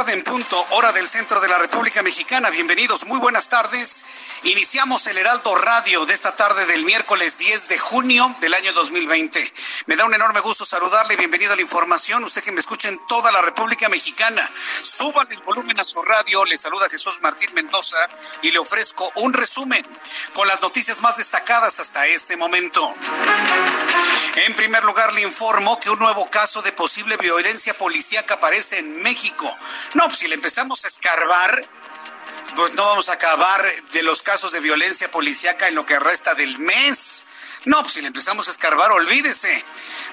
Tarde en punto, hora del centro de la República Mexicana. Bienvenidos, muy buenas tardes. Iniciamos el Heraldo Radio de esta tarde del miércoles 10 de junio del año 2020. Me da un enorme gusto saludarle. Bienvenido a la información. Usted que me escucha en toda la República Mexicana. Súbale el volumen a su radio. Le saluda Jesús Martín Mendoza y le ofrezco un resumen con las noticias más destacadas hasta este momento. En primer lugar, le informo que un nuevo caso de posible violencia policíaca aparece en México. No, pues si le empezamos a escarbar, pues no vamos a acabar de los casos de violencia policíaca en lo que resta del mes. No, pues si le empezamos a escarbar, olvídese.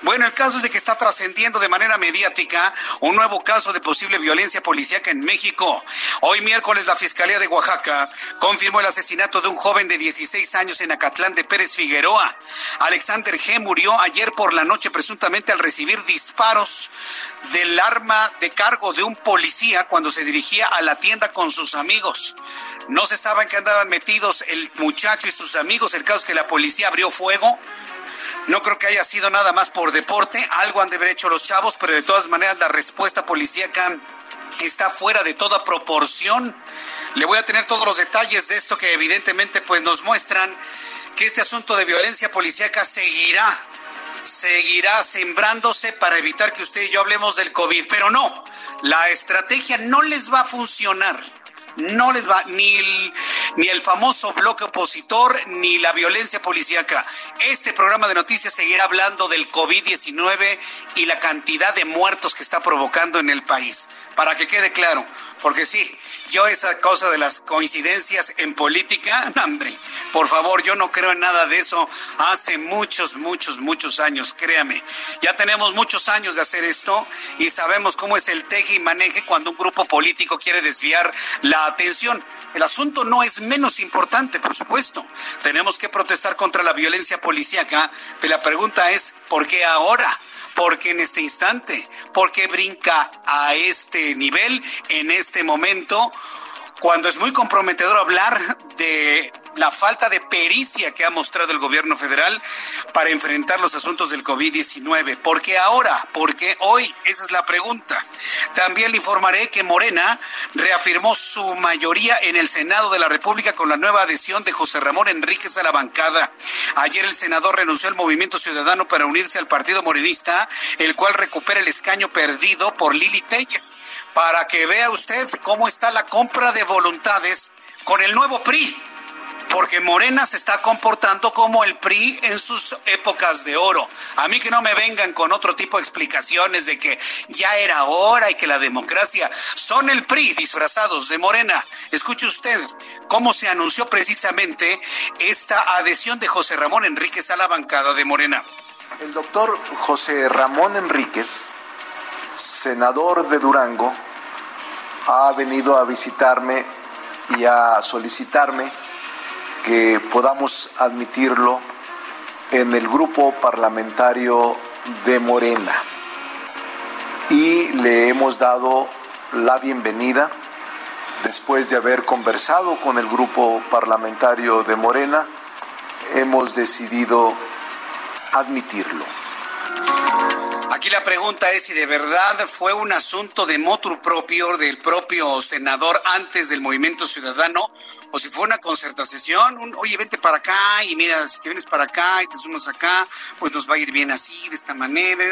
Bueno, el caso es de que está trascendiendo de manera mediática un nuevo caso de posible violencia policíaca en México. Hoy miércoles la Fiscalía de Oaxaca confirmó el asesinato de un joven de 16 años en Acatlán de Pérez Figueroa. Alexander G. murió ayer por la noche presuntamente al recibir disparos del arma de cargo de un policía cuando se dirigía a la tienda con sus amigos. No se sabe en qué andaban metidos el muchacho y sus amigos. El caso es que la policía abrió fuego. No creo que haya sido nada más por deporte. Algo han de haber hecho los chavos, pero de todas maneras la respuesta policíaca está fuera de toda proporción. Le voy a tener todos los detalles de esto que evidentemente pues nos muestran que este asunto de violencia policíaca seguirá seguirá sembrándose para evitar que usted y yo hablemos del COVID. Pero no, la estrategia no les va a funcionar. No les va ni el, ni el famoso bloque opositor ni la violencia policíaca. Este programa de noticias seguirá hablando del COVID-19 y la cantidad de muertos que está provocando en el país. Para que quede claro, porque sí, yo esa cosa de las coincidencias en política, hombre, por favor, yo no creo en nada de eso hace muchos, muchos, muchos años, créame. Ya tenemos muchos años de hacer esto y sabemos cómo es el teje y maneje cuando un grupo político quiere desviar la atención. El asunto no es menos importante, por supuesto. Tenemos que protestar contra la violencia policíaca, pero la pregunta es, ¿por qué ahora? ¿Por qué en este instante? ¿Por qué brinca a este nivel en este momento? Cuando es muy comprometedor hablar de la falta de pericia que ha mostrado el gobierno federal para enfrentar los asuntos del COVID-19. ¿Por qué ahora? ¿Por qué hoy? Esa es la pregunta. También le informaré que Morena reafirmó su mayoría en el Senado de la República con la nueva adhesión de José Ramón Enríquez a la bancada. Ayer el senador renunció al Movimiento Ciudadano para unirse al Partido Morenista, el cual recupera el escaño perdido por Lili Telles. Para que vea usted cómo está la compra de voluntades con el nuevo PRI porque Morena se está comportando como el PRI en sus épocas de oro. A mí que no me vengan con otro tipo de explicaciones de que ya era hora y que la democracia son el PRI disfrazados de Morena. Escuche usted cómo se anunció precisamente esta adhesión de José Ramón Enríquez a la bancada de Morena. El doctor José Ramón Enríquez, senador de Durango, ha venido a visitarme y a solicitarme que podamos admitirlo en el grupo parlamentario de Morena. Y le hemos dado la bienvenida después de haber conversado con el grupo parlamentario de Morena, hemos decidido admitirlo. Aquí la pregunta es si de verdad fue un asunto de motu propio del propio senador antes del movimiento ciudadano o si fue una concertación, un, oye, vente para acá y mira, si te vienes para acá y te sumas acá, pues nos va a ir bien así, de esta manera,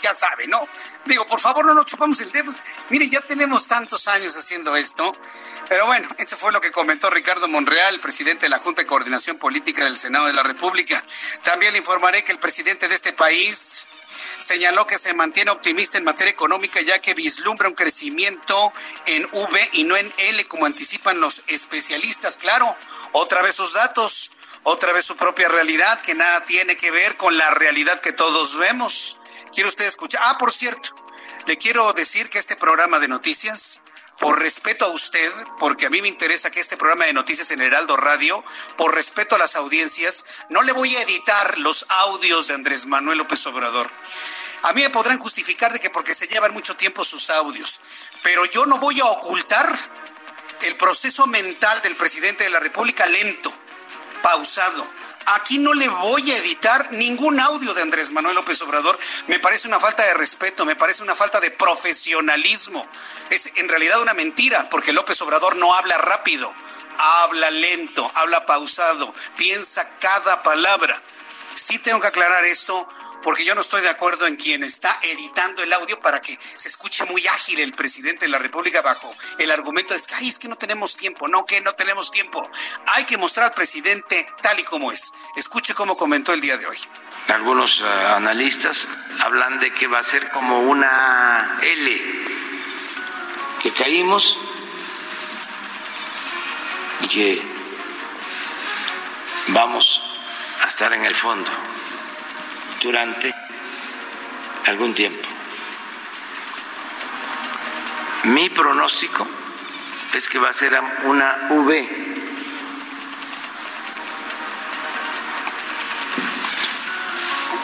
ya sabe, ¿no? Digo, por favor, no nos chupamos el dedo. Mire, ya tenemos tantos años haciendo esto. Pero bueno, esto fue lo que comentó Ricardo Monreal, presidente de la Junta de Coordinación Política del Senado de la República. También le informaré que el presidente de este país, señaló que se mantiene optimista en materia económica ya que vislumbra un crecimiento en V y no en L como anticipan los especialistas. Claro, otra vez sus datos, otra vez su propia realidad que nada tiene que ver con la realidad que todos vemos. ¿Quiere usted escuchar? Ah, por cierto, le quiero decir que este programa de noticias por respeto a usted, porque a mí me interesa que este programa de noticias en Heraldo Radio, por respeto a las audiencias, no le voy a editar los audios de Andrés Manuel López Obrador. A mí me podrán justificar de que porque se llevan mucho tiempo sus audios, pero yo no voy a ocultar el proceso mental del presidente de la República lento, pausado, Aquí no le voy a editar ningún audio de Andrés Manuel López Obrador. Me parece una falta de respeto, me parece una falta de profesionalismo. Es en realidad una mentira, porque López Obrador no habla rápido, habla lento, habla pausado, piensa cada palabra. Sí tengo que aclarar esto porque yo no estoy de acuerdo en quien está editando el audio para que se escuche muy ágil el presidente de la República bajo el argumento de que, es que no tenemos tiempo, no, que no tenemos tiempo. Hay que mostrar al presidente tal y como es. Escuche cómo comentó el día de hoy. Algunos uh, analistas hablan de que va a ser como una L, que caímos y que vamos a estar en el fondo durante algún tiempo. Mi pronóstico es que va a ser una V.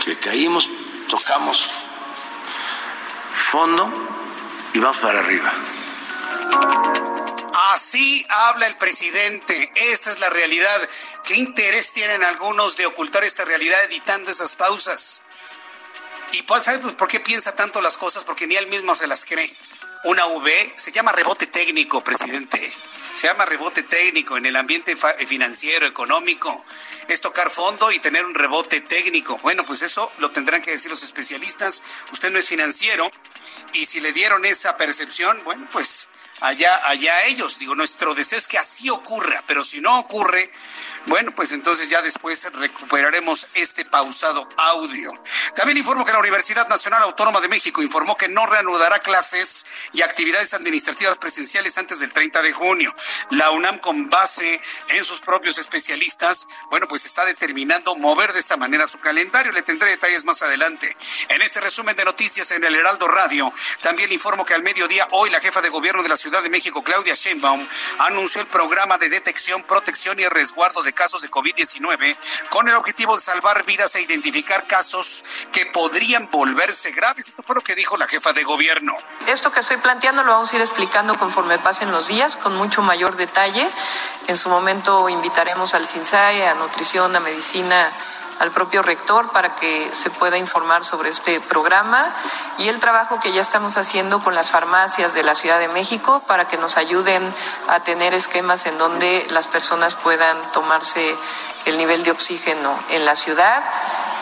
Que caímos, tocamos fondo y vamos para arriba. Así habla el presidente. Esta es la realidad. ¿Qué interés tienen algunos de ocultar esta realidad editando esas pausas? ¿Y pues, ¿sabes por qué piensa tanto las cosas? Porque ni él mismo se las cree. Una V se llama rebote técnico, presidente. Se llama rebote técnico en el ambiente financiero, económico. Es tocar fondo y tener un rebote técnico. Bueno, pues eso lo tendrán que decir los especialistas. Usted no es financiero. Y si le dieron esa percepción, bueno, pues allá, allá ellos. Digo, nuestro deseo es que así ocurra, pero si no ocurre, bueno, pues entonces ya después recuperaremos este pausado audio. También informo que la Universidad Nacional Autónoma de México informó que no reanudará clases y actividades administrativas presenciales antes del 30 de junio. La UNAM, con base en sus propios especialistas, bueno, pues está determinando mover de esta manera su calendario. Le tendré detalles más adelante. En este resumen de noticias en el Heraldo Radio, también informo que al mediodía hoy la jefa de gobierno de la Ciudad de México, Claudia Sheinbaum, anunció el programa de detección, protección y resguardo de casos de COVID-19 con el objetivo de salvar vidas e identificar casos que podrían volverse graves. Esto fue lo que dijo la jefa de gobierno. Esto que estoy planteando lo vamos a ir explicando conforme pasen los días con mucho mayor detalle. En su momento invitaremos al CINSAE, a nutrición, a medicina, al propio rector para que se pueda informar sobre este programa y el trabajo que ya estamos haciendo con las farmacias de la Ciudad de México para que nos ayuden a tener esquemas en donde las personas puedan tomarse el nivel de oxígeno en la ciudad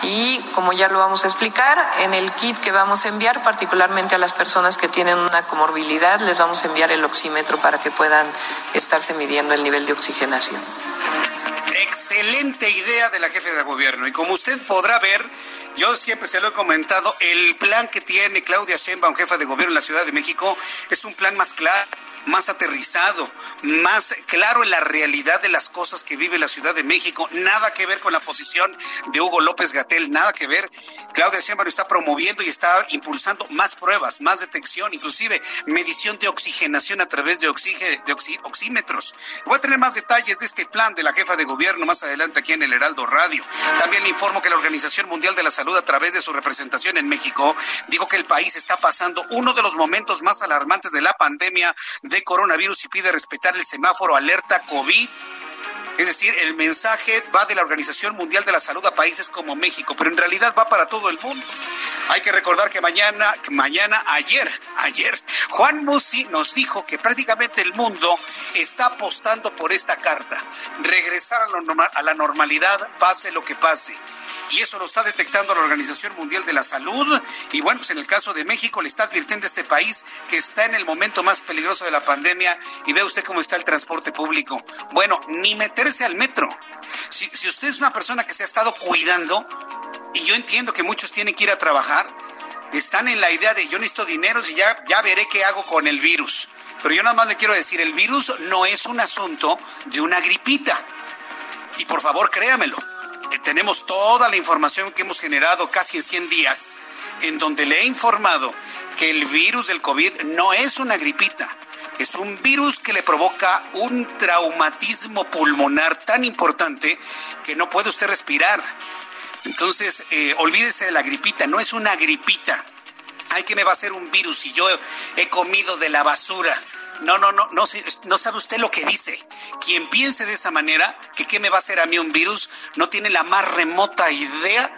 y como ya lo vamos a explicar, en el kit que vamos a enviar, particularmente a las personas que tienen una comorbilidad, les vamos a enviar el oxímetro para que puedan estarse midiendo el nivel de oxigenación. Excelente idea de la jefe de gobierno. Y como usted podrá ver, yo siempre se lo he comentado, el plan que tiene Claudia Sheinbaum, jefa de gobierno en la Ciudad de México, es un plan más claro más aterrizado, más claro en la realidad de las cosas que vive la Ciudad de México. Nada que ver con la posición de Hugo López Gatel, nada que ver. Claudia Sheinbaum está promoviendo y está impulsando más pruebas, más detección, inclusive medición de oxigenación a través de, de oxímetros. Voy a tener más detalles de este plan de la jefa de gobierno más adelante aquí en el Heraldo Radio. También le informo que la Organización Mundial de la Salud, a través de su representación en México, dijo que el país está pasando uno de los momentos más alarmantes de la pandemia de coronavirus y pide respetar el semáforo alerta COVID. Es decir, el mensaje va de la Organización Mundial de la Salud a países como México, pero en realidad va para todo el mundo. Hay que recordar que mañana, mañana, ayer, ayer, Juan Musi nos dijo que prácticamente el mundo está apostando por esta carta. Regresar a la normalidad, pase lo que pase y eso lo está detectando la Organización Mundial de la Salud. Y bueno, pues en el caso de México le está advirtiendo a este país que está en el momento más peligroso de la pandemia y ve usted cómo está el transporte público. Bueno, ni meterse al metro. Si, si usted es una persona que se ha estado cuidando, y yo entiendo que muchos tienen que ir a trabajar, están en la idea de yo necesito dinero y ya, ya veré qué hago con el virus. Pero yo nada más le quiero decir, el virus no es un asunto de una gripita. Y por favor, créamelo eh, tenemos toda la información que hemos generado casi en 100 días, en donde le he informado que el virus del COVID no es una gripita, es un virus que le provoca un traumatismo pulmonar tan importante que no puede usted respirar. Entonces, eh, olvídese de la gripita, no es una gripita. Ay, que me va a hacer un virus si yo he comido de la basura. No, no, no, no, no sabe usted lo que dice. Quien piense de esa manera, que qué me va a hacer a mí un virus, no tiene la más remota idea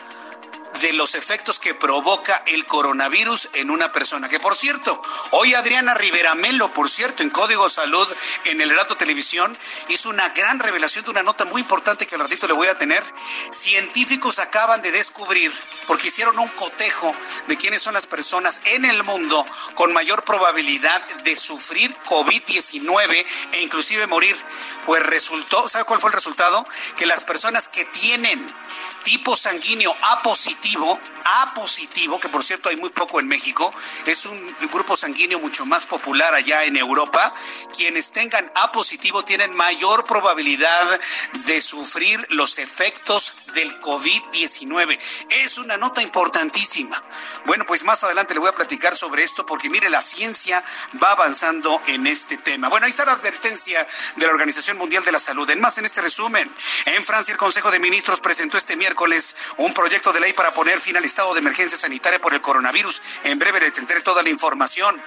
de los efectos que provoca el coronavirus en una persona. Que por cierto, hoy Adriana Rivera Melo, por cierto, en Código Salud, en el Rato Televisión, hizo una gran revelación de una nota muy importante que al ratito le voy a tener. Científicos acaban de descubrir, porque hicieron un cotejo de quiénes son las personas en el mundo con mayor probabilidad de sufrir COVID-19 e inclusive morir. Pues resultó, ¿sabe cuál fue el resultado? Que las personas que tienen tipo sanguíneo A positivo, A positivo, que por cierto hay muy poco en México, es un grupo sanguíneo mucho más popular allá en Europa. Quienes tengan A positivo tienen mayor probabilidad de sufrir los efectos del COVID-19. Es una nota importantísima. Bueno, pues más adelante le voy a platicar sobre esto porque mire, la ciencia va avanzando en este tema. Bueno, ahí está la advertencia de la Organización Mundial de la Salud. En más, en este resumen, en Francia el Consejo de Ministros presentó este miércoles un proyecto de ley para poner fin al estado de emergencia sanitaria por el coronavirus. En breve le tendré toda la información.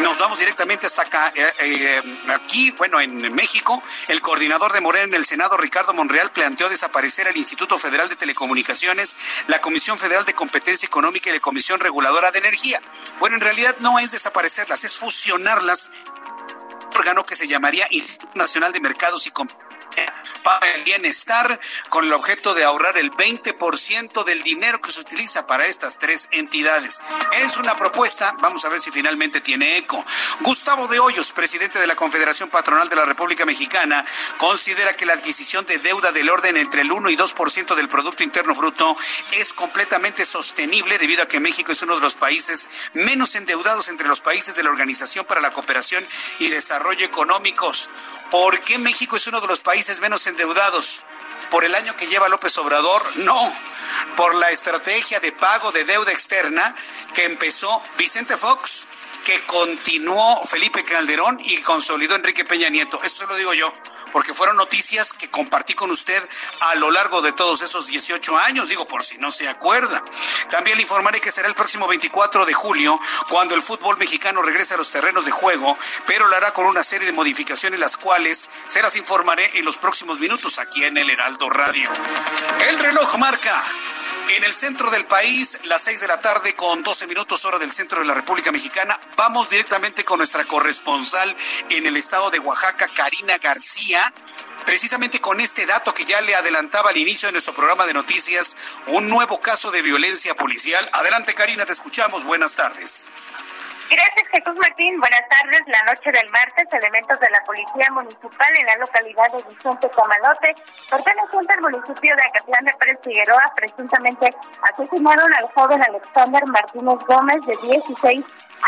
Nos vamos directamente hasta acá, eh, eh, aquí, bueno, en México. El coordinador de Morena en el Senado, Ricardo Monreal, planteó desaparecer el Instituto Federal de Telecomunicaciones, la Comisión Federal de Competencia Económica y la Comisión Reguladora de Energía. Bueno, en realidad no es desaparecerlas, es fusionarlas órgano que se llamaría Instituto Nacional de Mercados y Competencia para el bienestar con el objeto de ahorrar el 20% del dinero que se utiliza para estas tres entidades. Es una propuesta, vamos a ver si finalmente tiene eco. Gustavo de Hoyos, presidente de la Confederación Patronal de la República Mexicana, considera que la adquisición de deuda del orden entre el 1 y 2% del Producto Interno Bruto es completamente sostenible debido a que México es uno de los países menos endeudados entre los países de la Organización para la Cooperación y Desarrollo Económicos. ¿Por qué México es uno de los países menos endeudados? ¿Por el año que lleva López Obrador? No. Por la estrategia de pago de deuda externa que empezó Vicente Fox, que continuó Felipe Calderón y consolidó Enrique Peña Nieto. Eso se lo digo yo porque fueron noticias que compartí con usted a lo largo de todos esos 18 años, digo por si no se acuerda. También le informaré que será el próximo 24 de julio cuando el fútbol mexicano regrese a los terrenos de juego, pero lo hará con una serie de modificaciones las cuales se las informaré en los próximos minutos aquí en el Heraldo Radio. El reloj marca en el centro del país, las seis de la tarde con 12 minutos hora del centro de la República Mexicana. Vamos directamente con nuestra corresponsal en el estado de Oaxaca, Karina García. Precisamente con este dato que ya le adelantaba al inicio de nuestro programa de noticias, un nuevo caso de violencia policial. Adelante, Karina, te escuchamos. Buenas tardes. Gracias, Jesús Martín. Buenas tardes. La noche del martes, elementos de la Policía Municipal en la localidad de Vicente Camalote, perteneciente al municipio de Acatlán de Pérez Figueroa, presuntamente asesinaron al joven Alexander Martínez Gómez, de 16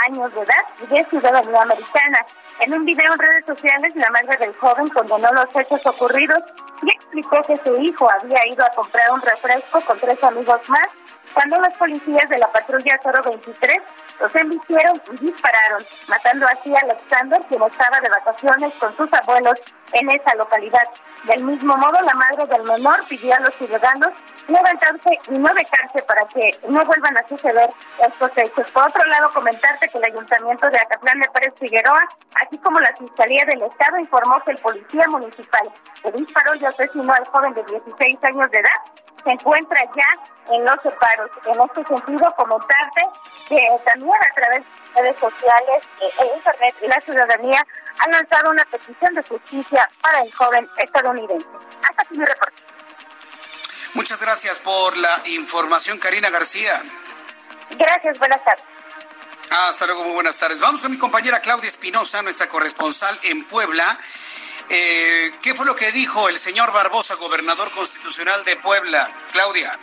años de edad y de ciudadanía americana. En un video en redes sociales, la madre del joven condenó los hechos ocurridos y explicó que su hijo había ido a comprar un refresco con tres amigos más cuando los policías de la patrulla 023 los embistieron y dispararon, matando así a Alexander, quien estaba de vacaciones con sus abuelos en esa localidad. Del mismo modo, la madre del menor pidió a los ciudadanos levantarse y no dejarse para que no vuelvan a suceder estos hechos. Por otro lado, comentarte que el Ayuntamiento de Acatlán de Pérez Figueroa, así como la Fiscalía del Estado, informó que el policía municipal que disparó y asesinó al joven de 16 años de edad se encuentra ya en los separos. En este sentido, comentarte que también a través de redes sociales e internet la ciudadanía ha lanzado una petición de justicia para el joven estadounidense. Hasta aquí mi reporte. Muchas gracias por la información, Karina García. Gracias, buenas tardes. Hasta luego, muy buenas tardes. Vamos con mi compañera Claudia Espinosa, nuestra corresponsal en Puebla. Eh, ¿Qué fue lo que dijo el señor Barbosa, gobernador constitucional de Puebla? Claudia.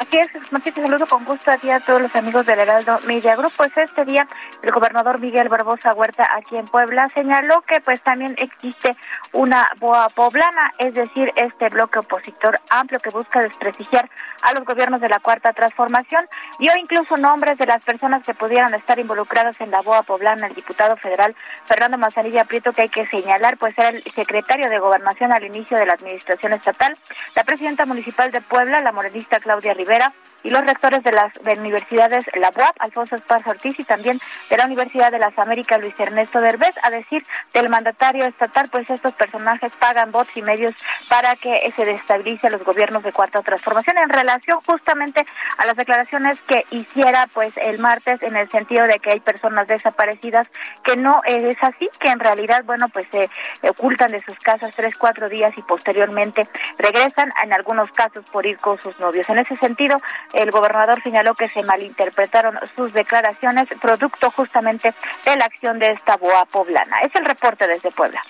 Aquí es, Martín, saludo con gusto a ti a todos los amigos del Heraldo Media Group. Pues este día el gobernador Miguel Barbosa Huerta aquí en Puebla señaló que pues también existe una boa poblana, es decir, este bloque opositor amplio que busca desprestigiar a los gobiernos de la Cuarta Transformación. Dio incluso nombres de las personas que pudieran estar involucradas en la boa poblana, el diputado federal Fernando Manzanilla Prieto, que hay que señalar, pues era el secretario de Gobernación al inicio de la administración estatal, la presidenta municipal de Puebla, la morenista Claudia Rivera, Rivera y los rectores de las universidades, la UAP, Alfonso Esparza Ortiz, y también de la Universidad de las Américas, Luis Ernesto Derbez, a decir del mandatario estatal, pues estos personajes pagan bots y medios para que se destabilice los gobiernos de Cuarta Transformación en relación justamente a las declaraciones que hiciera pues el martes en el sentido de que hay personas desaparecidas que no es así, que en realidad, bueno, pues se ocultan de sus casas tres, cuatro días y posteriormente regresan, en algunos casos por ir con sus novios. En ese sentido, el gobernador señaló que se malinterpretaron sus declaraciones, producto justamente de la acción de esta boa poblana. Es el reporte desde Puebla.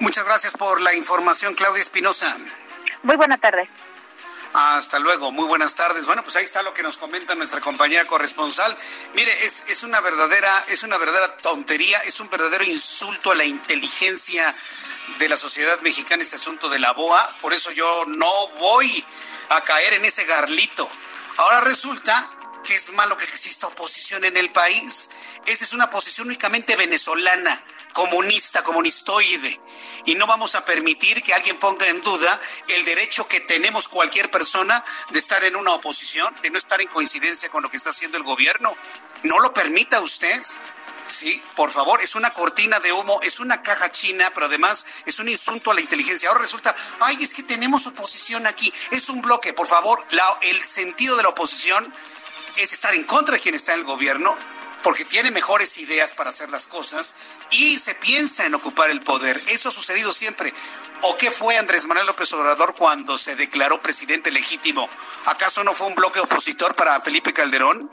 Muchas gracias por la información, Claudia Espinosa. Muy buena tarde. Hasta luego, muy buenas tardes. Bueno, pues ahí está lo que nos comenta nuestra compañera corresponsal. Mire, es, es una verdadera, es una verdadera tontería, es un verdadero insulto a la inteligencia de la sociedad mexicana este asunto de la BOA, por eso yo no voy a caer en ese garlito. Ahora resulta que es malo que exista oposición en el país. Esa es una posición únicamente venezolana, comunista, comunistoide. Y no vamos a permitir que alguien ponga en duda el derecho que tenemos cualquier persona de estar en una oposición, de no estar en coincidencia con lo que está haciendo el gobierno. No lo permita usted. Sí, por favor, es una cortina de humo, es una caja china, pero además es un insulto a la inteligencia. Ahora resulta, ay, es que tenemos oposición aquí. Es un bloque, por favor, el sentido de la oposición es estar en contra de quien está en el gobierno, porque tiene mejores ideas para hacer las cosas y se piensa en ocupar el poder. Eso ha sucedido siempre. ¿O qué fue Andrés Manuel López Obrador cuando se declaró presidente legítimo? ¿Acaso no fue un bloque opositor para Felipe Calderón?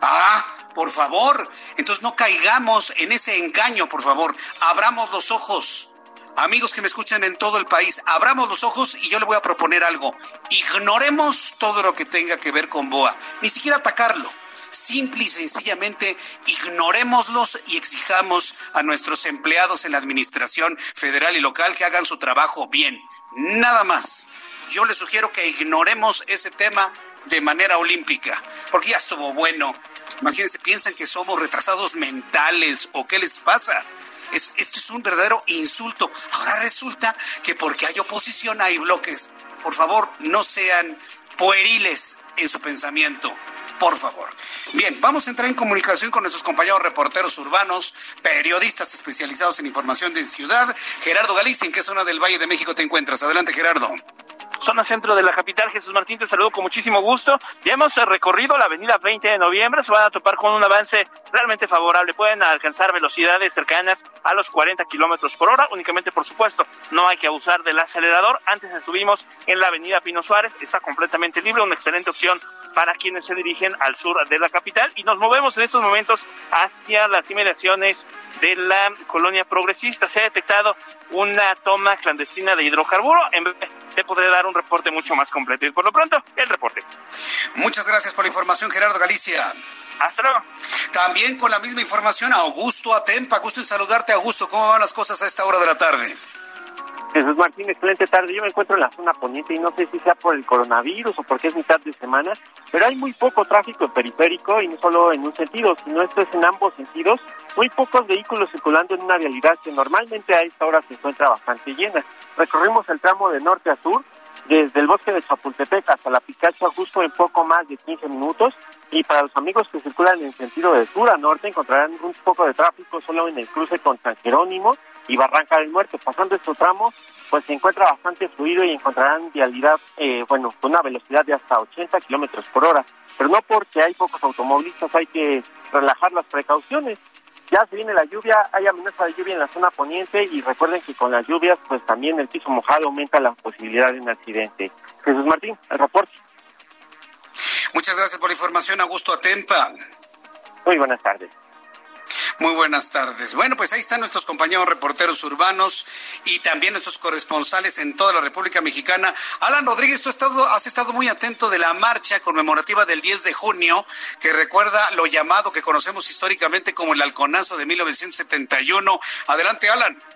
Ah, por favor. Entonces no caigamos en ese engaño, por favor. Abramos los ojos. Amigos que me escuchan en todo el país, abramos los ojos y yo le voy a proponer algo. Ignoremos todo lo que tenga que ver con Boa, ni siquiera atacarlo. Simple y sencillamente ignorémoslos y exijamos a nuestros empleados en la administración federal y local que hagan su trabajo bien. Nada más. Yo les sugiero que ignoremos ese tema de manera olímpica, porque ya estuvo bueno Imagínense, piensan que somos retrasados mentales o qué les pasa. esto es un verdadero insulto. Ahora resulta que porque hay oposición hay bloques. Por favor, no sean pueriles en su pensamiento. Por favor. Bien, vamos a entrar en comunicación con nuestros compañeros reporteros urbanos, periodistas especializados en información de ciudad. Gerardo Galicia, ¿en qué zona del Valle de México te encuentras? Adelante, Gerardo zona centro de la capital. Jesús Martín, te saludo con muchísimo gusto. Ya hemos recorrido la avenida 20 de noviembre, se van a topar con un avance realmente favorable. Pueden alcanzar velocidades cercanas a los 40 kilómetros por hora, únicamente, por supuesto, no hay que abusar del acelerador. Antes estuvimos en la avenida Pino Suárez, está completamente libre, una excelente opción para quienes se dirigen al sur de la capital y nos movemos en estos momentos hacia las inmediaciones de la colonia progresista. Se ha detectado una toma clandestina de hidrocarburo. Te podré dar un reporte mucho más completo. Y por lo pronto, el reporte. Muchas gracias por la información, Gerardo Galicia. Hasta luego. También con la misma información, Augusto Atempa. Gusto en saludarte, Augusto. ¿Cómo van las cosas a esta hora de la tarde? Jesús Martín, excelente tarde. Yo me encuentro en la zona poniente y no sé si sea por el coronavirus o porque es mitad de semana, pero hay muy poco tráfico periférico y no solo en un sentido, sino esto es en ambos sentidos. Muy pocos vehículos circulando en una vialidad que normalmente a esta hora se encuentra bastante llena. Recorrimos el tramo de norte a sur, desde el bosque de Chapultepec hasta la Picacha justo en poco más de 15 minutos. Y para los amigos que circulan en sentido de sur a norte encontrarán un poco de tráfico solo en el cruce con San Jerónimo y Barranca del Muerto. Pasando este tramo, pues se encuentra bastante fluido y encontrarán vialidad, eh, bueno, con una velocidad de hasta 80 kilómetros por hora. Pero no porque hay pocos automovilistas, hay que relajar las precauciones. Ya se viene la lluvia, hay amenaza de lluvia en la zona poniente y recuerden que con las lluvias, pues también el piso mojado aumenta la posibilidad de un accidente. Jesús Martín, el reporte. Muchas gracias por la información, Augusto Atempa. Muy buenas tardes. Muy buenas tardes. Bueno, pues ahí están nuestros compañeros reporteros urbanos y también nuestros corresponsales en toda la República Mexicana. Alan Rodríguez, tú has estado, has estado muy atento de la marcha conmemorativa del 10 de junio, que recuerda lo llamado que conocemos históricamente como el halconazo de 1971. Adelante, Alan.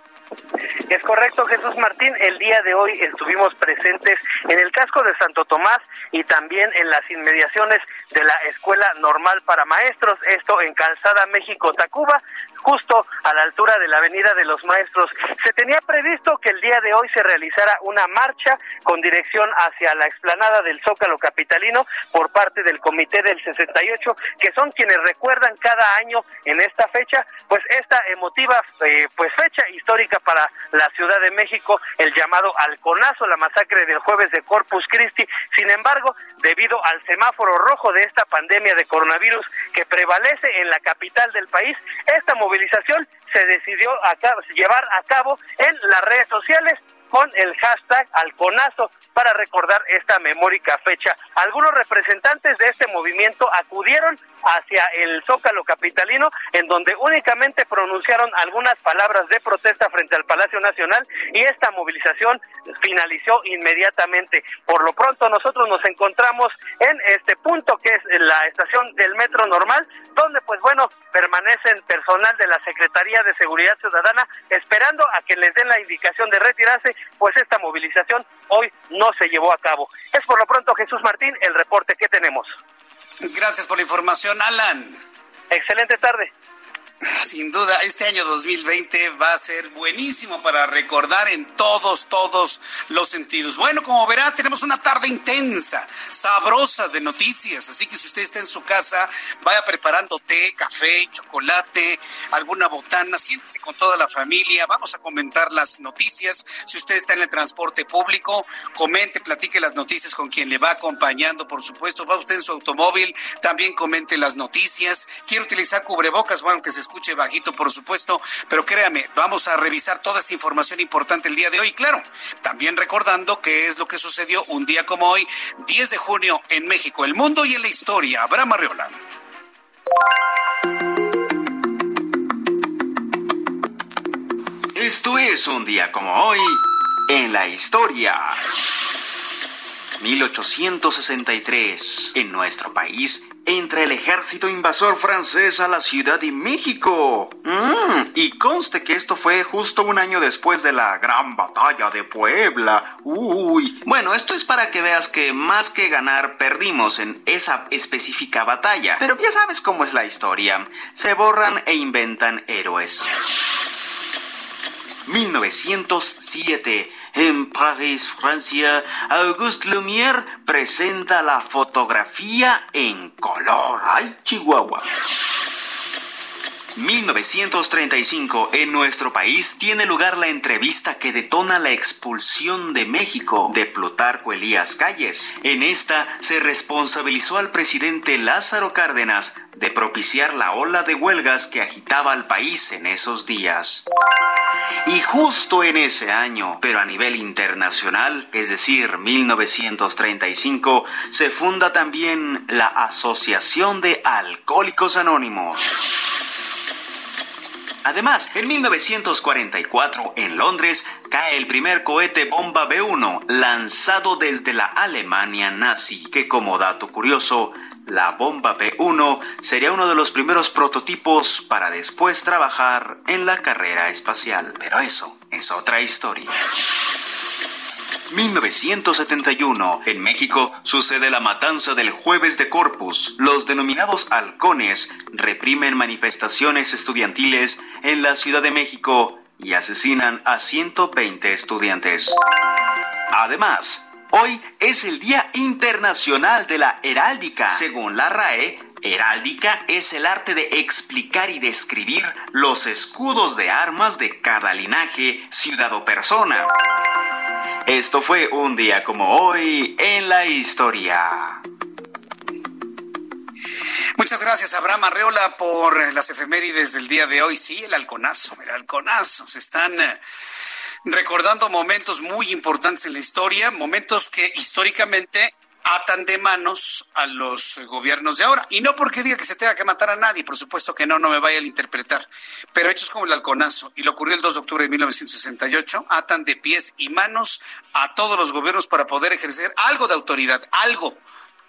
Es correcto, Jesús Martín. El día de hoy estuvimos presentes en el casco de Santo Tomás y también en las inmediaciones de la Escuela Normal para Maestros, esto en Calzada México Tacuba, justo a la altura de la Avenida de los Maestros. Se tenía previsto que el día de hoy se realizara una marcha con dirección hacia la explanada del Zócalo Capitalino por parte del Comité del 68, que son quienes recuerdan cada año en esta fecha, pues esta emotiva eh, pues fecha histórica para la Ciudad de México, el llamado Alconazo, la masacre del jueves de Corpus Christi. Sin embargo, debido al semáforo rojo de esta pandemia de coronavirus que prevalece en la capital del país, esta movilización se decidió llevar a cabo en las redes sociales con el hashtag Alconazo para recordar esta memórica fecha. Algunos representantes de este movimiento acudieron hacia el Zócalo Capitalino, en donde únicamente pronunciaron algunas palabras de protesta frente al Palacio Nacional y esta movilización finalizó inmediatamente. Por lo pronto nosotros nos encontramos en este punto que es la estación del metro normal, donde pues bueno, permanecen personal de la Secretaría de Seguridad Ciudadana esperando a que les den la indicación de retirarse, pues esta movilización hoy no se llevó a cabo. Es por lo pronto Jesús Martín el reporte que tenemos. Gracias por la información, Alan. Excelente tarde. Sin duda, este año 2020 va a ser buenísimo para recordar en todos, todos los sentidos. Bueno, como verá, tenemos una tarde intensa, sabrosa de noticias, así que si usted está en su casa, vaya preparando té, café, chocolate, alguna botana, siéntese con toda la familia, vamos a comentar las noticias. Si usted está en el transporte público, comente, platique las noticias con quien le va acompañando, por supuesto, va usted en su automóvil, también comente las noticias. Quiere utilizar cubrebocas, bueno, que se escuche bajito, por supuesto, pero créame, vamos a revisar toda esta información importante el día de hoy. Claro, también recordando qué es lo que sucedió un día como hoy, 10 de junio en México, el mundo y en la historia. Abraham Arreola. Esto es un día como hoy en la historia. 1863. En nuestro país entra el ejército invasor francés a la Ciudad de México. Mm, y conste que esto fue justo un año después de la gran batalla de Puebla. Uy. Bueno, esto es para que veas que más que ganar, perdimos en esa específica batalla. Pero ya sabes cómo es la historia. Se borran e inventan héroes. 1907 en París, Francia, Auguste Lumière presenta la fotografía en color. ¡Ay, Chihuahua! 1935, en nuestro país tiene lugar la entrevista que detona la expulsión de México de Plutarco Elías Calles. En esta se responsabilizó al presidente Lázaro Cárdenas de propiciar la ola de huelgas que agitaba al país en esos días. Y justo en ese año, pero a nivel internacional, es decir, 1935, se funda también la Asociación de Alcohólicos Anónimos. Además, en 1944, en Londres, cae el primer cohete bomba B-1 lanzado desde la Alemania nazi, que como dato curioso, la bomba B-1 sería uno de los primeros prototipos para después trabajar en la carrera espacial. Pero eso es otra historia. 1971. En México sucede la matanza del jueves de Corpus. Los denominados halcones reprimen manifestaciones estudiantiles en la Ciudad de México y asesinan a 120 estudiantes. Además, Hoy es el Día Internacional de la Heráldica. Según la RAE, Heráldica es el arte de explicar y describir los escudos de armas de cada linaje, ciudad o persona. Esto fue un día como hoy en la historia. Muchas gracias, Abraham Arreola, por las efemérides del día de hoy. Sí, el halconazo, el halconazo. Se están eh, recordando momentos muy importantes en la historia, momentos que históricamente atan de manos a los gobiernos de ahora. Y no porque diga que se tenga que matar a nadie, por supuesto que no, no me vaya a interpretar. Pero hechos como el halconazo, y lo ocurrió el 2 de octubre de 1968, atan de pies y manos a todos los gobiernos para poder ejercer algo de autoridad, algo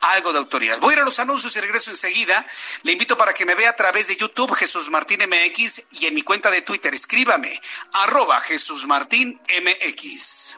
algo de autoridad. Voy a ir a los anuncios y regreso enseguida. Le invito para que me vea a través de YouTube Jesús Martín MX y en mi cuenta de Twitter escríbame arroba Jesús Martín MX.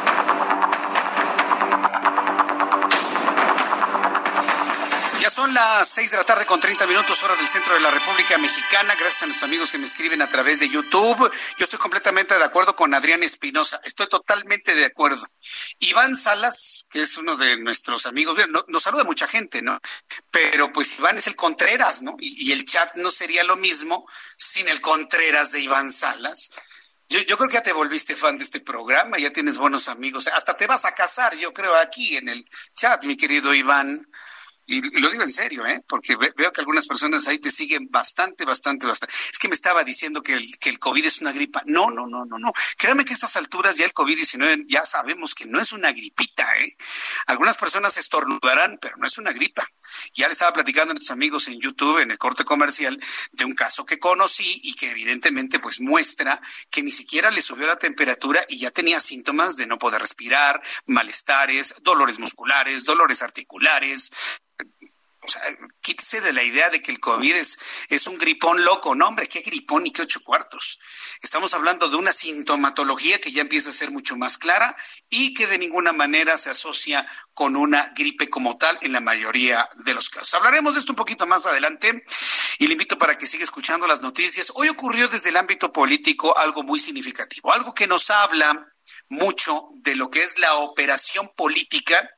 Ya son las seis de la tarde con 30 minutos hora del centro de la República Mexicana. Gracias a nuestros amigos que me escriben a través de YouTube. Yo estoy completamente de acuerdo con Adrián Espinosa. Estoy totalmente de acuerdo. Iván Salas, que es uno de nuestros amigos, nos saluda mucha gente, ¿no? Pero pues Iván es el Contreras, ¿no? Y, el chat no sería lo mismo sin el Contreras de Iván Salas. Yo, yo, creo que ya te volviste fan de este programa, ya tienes buenos amigos, hasta te vas a casar, yo creo, aquí en el chat, mi querido Iván. Y lo digo en serio, ¿eh? Porque veo que algunas personas ahí te siguen bastante, bastante, bastante. Es que me estaba diciendo que el, que el COVID es una gripa. No, no, no, no, no. Créame que a estas alturas ya el COVID-19 ya sabemos que no es una gripita, ¿eh? Algunas personas estornudarán, pero no es una gripa. Ya le estaba platicando a nuestros amigos en YouTube, en el corte comercial, de un caso que conocí y que evidentemente pues muestra que ni siquiera le subió la temperatura y ya tenía síntomas de no poder respirar, malestares, dolores musculares, dolores articulares, o sea, quítese de la idea de que el COVID es, es un gripón loco. No, hombre, qué gripón y qué ocho cuartos. Estamos hablando de una sintomatología que ya empieza a ser mucho más clara y que de ninguna manera se asocia con una gripe como tal en la mayoría de los casos. Hablaremos de esto un poquito más adelante y le invito para que siga escuchando las noticias. Hoy ocurrió desde el ámbito político algo muy significativo, algo que nos habla mucho de lo que es la operación política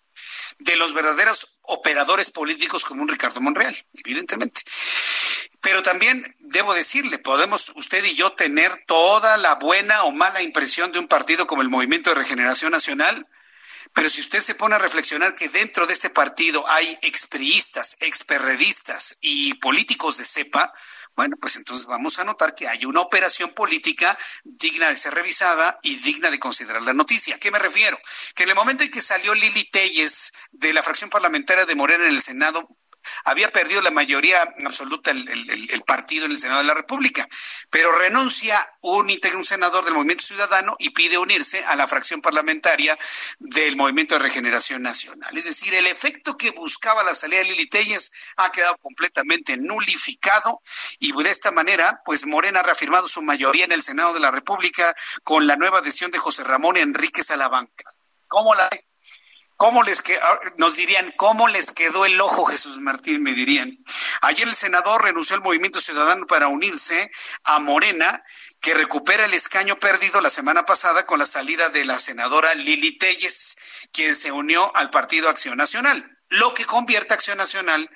de los verdaderos operadores políticos como un Ricardo Monreal, evidentemente. Pero también debo decirle, podemos usted y yo tener toda la buena o mala impresión de un partido como el Movimiento de Regeneración Nacional, pero si usted se pone a reflexionar que dentro de este partido hay expriistas, experredistas y políticos de cepa, bueno, pues entonces vamos a notar que hay una operación política digna de ser revisada y digna de considerar la noticia. ¿A qué me refiero? Que en el momento en que salió Lili Telles de la fracción parlamentaria de Morena en el Senado, había perdido la mayoría absoluta el, partido en el Senado de la República, pero renuncia un, un senador del Movimiento Ciudadano y pide unirse a la fracción parlamentaria del Movimiento de Regeneración Nacional. Es decir, el efecto que buscaba la salida de Lili Telles ha quedado completamente nulificado y de esta manera, pues Morena ha reafirmado su mayoría en el Senado de la República con la nueva adhesión de José Ramón Enríquez a. ¿Cómo la ¿Cómo les que ah, nos dirían cómo les quedó el ojo Jesús Martín? Me dirían. Ayer el senador renunció al Movimiento Ciudadano para unirse a Morena, que recupera el escaño perdido la semana pasada con la salida de la senadora Lili Telles, quien se unió al Partido Acción Nacional, lo que convierte a Acción Nacional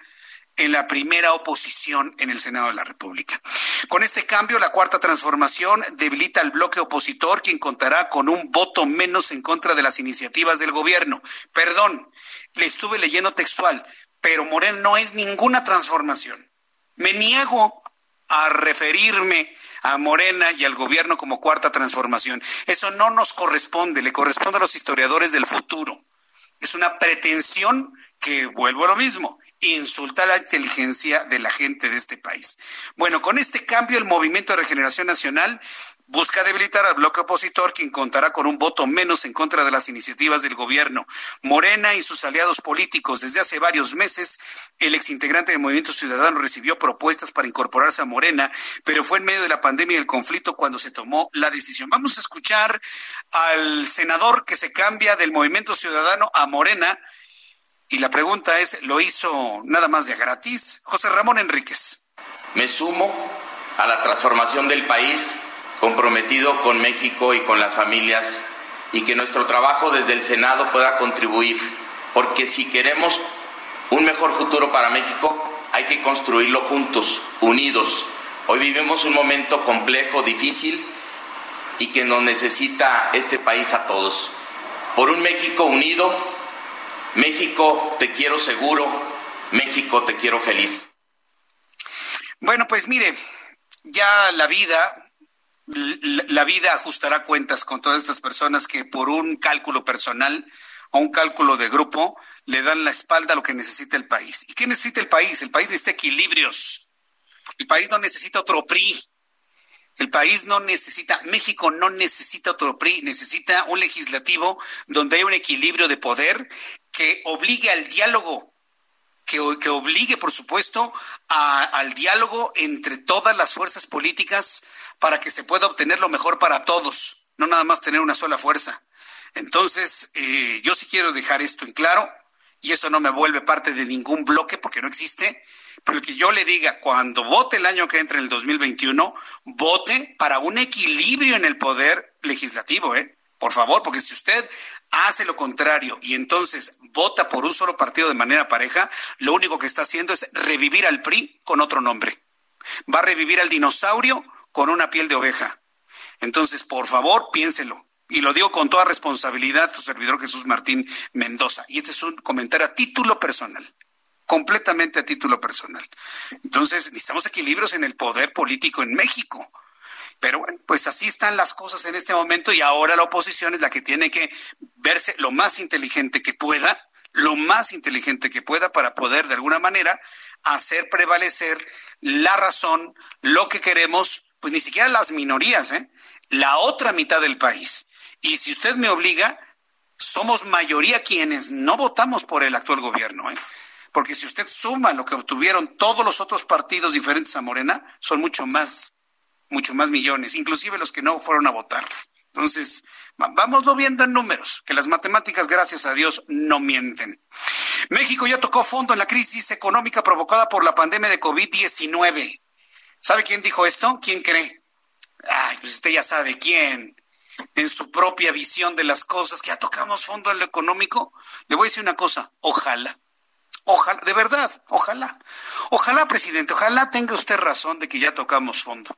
en la primera oposición en el Senado de la República. Con este cambio, la cuarta transformación debilita al bloque opositor, quien contará con un voto menos en contra de las iniciativas del gobierno. Perdón, le estuve leyendo textual, pero Moreno no es ninguna transformación. Me niego a referirme a Morena y al gobierno como cuarta transformación. Eso no nos corresponde, le corresponde a los historiadores del futuro. Es una pretensión que vuelvo a lo mismo insulta la inteligencia de la gente de este país. Bueno, con este cambio el Movimiento de Regeneración Nacional busca debilitar al bloque opositor, quien contará con un voto menos en contra de las iniciativas del gobierno. Morena y sus aliados políticos. Desde hace varios meses, el exintegrante del Movimiento Ciudadano recibió propuestas para incorporarse a Morena, pero fue en medio de la pandemia y el conflicto cuando se tomó la decisión. Vamos a escuchar al senador que se cambia del Movimiento Ciudadano a Morena. Y la pregunta es, ¿lo hizo nada más de gratis? José Ramón Enríquez. Me sumo a la transformación del país comprometido con México y con las familias y que nuestro trabajo desde el Senado pueda contribuir, porque si queremos un mejor futuro para México, hay que construirlo juntos, unidos. Hoy vivimos un momento complejo, difícil y que nos necesita este país a todos. Por un México unido, México te quiero seguro, México te quiero feliz. Bueno, pues mire, ya la vida la vida ajustará cuentas con todas estas personas que por un cálculo personal o un cálculo de grupo le dan la espalda a lo que necesita el país. ¿Y qué necesita el país? El país necesita equilibrios. El país no necesita otro PRI. El país no necesita, México no necesita otro PRI, necesita un legislativo donde haya un equilibrio de poder que obligue al diálogo, que, que obligue, por supuesto, al diálogo entre todas las fuerzas políticas para que se pueda obtener lo mejor para todos, no nada más tener una sola fuerza. Entonces, eh, yo sí quiero dejar esto en claro, y eso no me vuelve parte de ningún bloque porque no existe, pero que yo le diga, cuando vote el año que entra en el 2021, vote para un equilibrio en el poder legislativo, ¿eh? Por favor, porque si usted hace lo contrario y entonces vota por un solo partido de manera pareja, lo único que está haciendo es revivir al PRI con otro nombre. Va a revivir al dinosaurio con una piel de oveja. Entonces, por favor, piénselo. Y lo digo con toda responsabilidad, su servidor Jesús Martín Mendoza. Y este es un comentario a título personal, completamente a título personal. Entonces, necesitamos equilibrios en el poder político en México. Pero bueno, pues así están las cosas en este momento y ahora la oposición es la que tiene que verse lo más inteligente que pueda, lo más inteligente que pueda para poder de alguna manera hacer prevalecer la razón, lo que queremos pues ni siquiera las minorías, ¿eh? la otra mitad del país. Y si usted me obliga, somos mayoría quienes no votamos por el actual gobierno. ¿eh? Porque si usted suma lo que obtuvieron todos los otros partidos diferentes a Morena, son mucho más, mucho más millones, inclusive los que no fueron a votar. Entonces, vámoslo viendo en números, que las matemáticas, gracias a Dios, no mienten. México ya tocó fondo en la crisis económica provocada por la pandemia de COVID-19. ¿Sabe quién dijo esto? ¿Quién cree? Ay, pues usted ya sabe quién. En su propia visión de las cosas, que ya tocamos fondo en lo económico. Le voy a decir una cosa, ojalá. Ojalá, de verdad, ojalá. Ojalá, presidente, ojalá tenga usted razón de que ya tocamos fondo.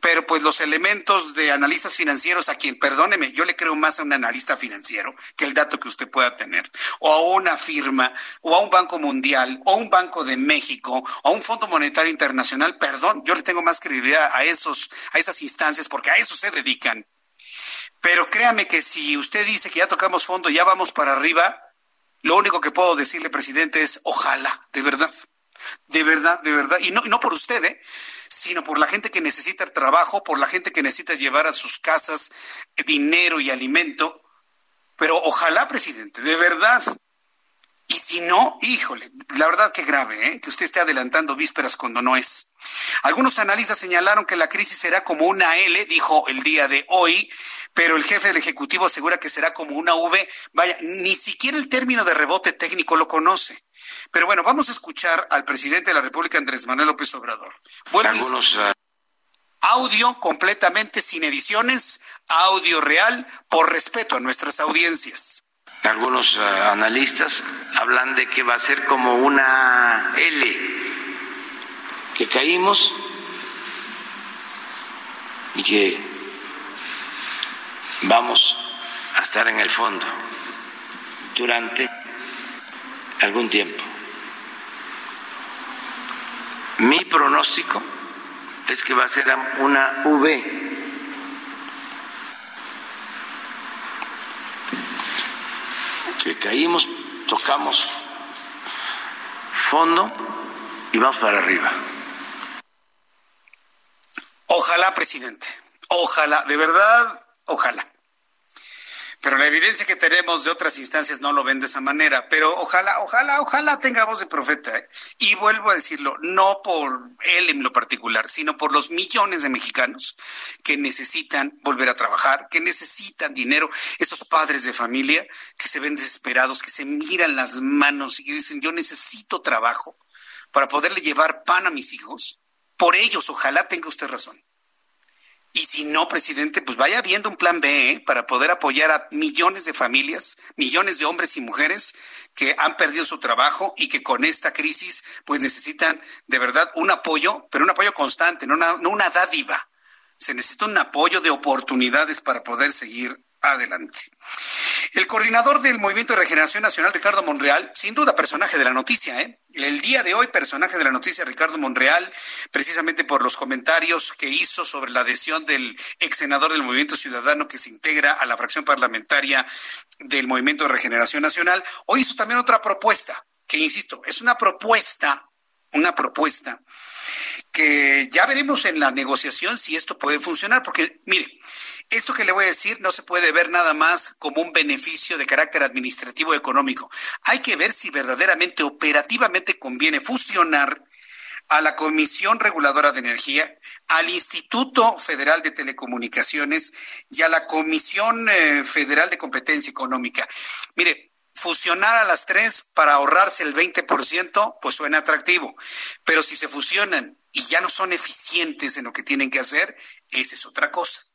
Pero pues los elementos de analistas financieros, a quien, perdóneme, yo le creo más a un analista financiero que el dato que usted pueda tener, o a una firma, o a un Banco Mundial, o a un Banco de México, o a un Fondo Monetario Internacional, perdón, yo le tengo más credibilidad a esos, a esas instancias, porque a eso se dedican. Pero créame que si usted dice que ya tocamos fondo, ya vamos para arriba, lo único que puedo decirle, presidente, es ojalá, de verdad, de verdad, de verdad, y no, no por usted, ¿eh? sino por la gente que necesita trabajo, por la gente que necesita llevar a sus casas dinero y alimento. Pero ojalá, presidente, de verdad. Y si no, híjole, la verdad que grave, ¿eh? que usted esté adelantando vísperas cuando no es. Algunos analistas señalaron que la crisis será como una L, dijo el día de hoy, pero el jefe del Ejecutivo asegura que será como una V. Vaya, ni siquiera el término de rebote técnico lo conoce. Pero bueno, vamos a escuchar al presidente de la República, Andrés Manuel López Obrador. Algunos, uh, Audio completamente sin ediciones, audio real, por respeto a nuestras audiencias. Algunos uh, analistas hablan de que va a ser como una L, que caímos y que vamos a estar en el fondo durante algún tiempo. Mi pronóstico es que va a ser una V. Que caímos, tocamos fondo y vamos para arriba. Ojalá, presidente. Ojalá, de verdad, ojalá. Pero la evidencia que tenemos de otras instancias no lo ven de esa manera. Pero ojalá, ojalá, ojalá tenga voz de profeta. ¿eh? Y vuelvo a decirlo, no por él en lo particular, sino por los millones de mexicanos que necesitan volver a trabajar, que necesitan dinero, esos padres de familia que se ven desesperados, que se miran las manos y dicen, yo necesito trabajo para poderle llevar pan a mis hijos. Por ellos, ojalá tenga usted razón. Y si no, presidente, pues vaya viendo un plan B ¿eh? para poder apoyar a millones de familias, millones de hombres y mujeres que han perdido su trabajo y que con esta crisis pues necesitan de verdad un apoyo, pero un apoyo constante, no una, no una dádiva. Se necesita un apoyo de oportunidades para poder seguir adelante. El coordinador del Movimiento de Regeneración Nacional, Ricardo Monreal, sin duda personaje de la noticia, ¿eh? El día de hoy, personaje de la noticia, Ricardo Monreal, precisamente por los comentarios que hizo sobre la adhesión del ex senador del Movimiento Ciudadano que se integra a la fracción parlamentaria del Movimiento de Regeneración Nacional, hoy hizo también otra propuesta, que insisto, es una propuesta, una propuesta que ya veremos en la negociación si esto puede funcionar, porque mire, esto que le voy a decir no se puede ver nada más como un beneficio de carácter administrativo económico. Hay que ver si verdaderamente operativamente conviene fusionar a la Comisión Reguladora de Energía, al Instituto Federal de Telecomunicaciones y a la Comisión eh, Federal de Competencia Económica. Mire, fusionar a las tres para ahorrarse el 20%, pues suena atractivo. Pero si se fusionan y ya no son eficientes en lo que tienen que hacer, esa es otra cosa.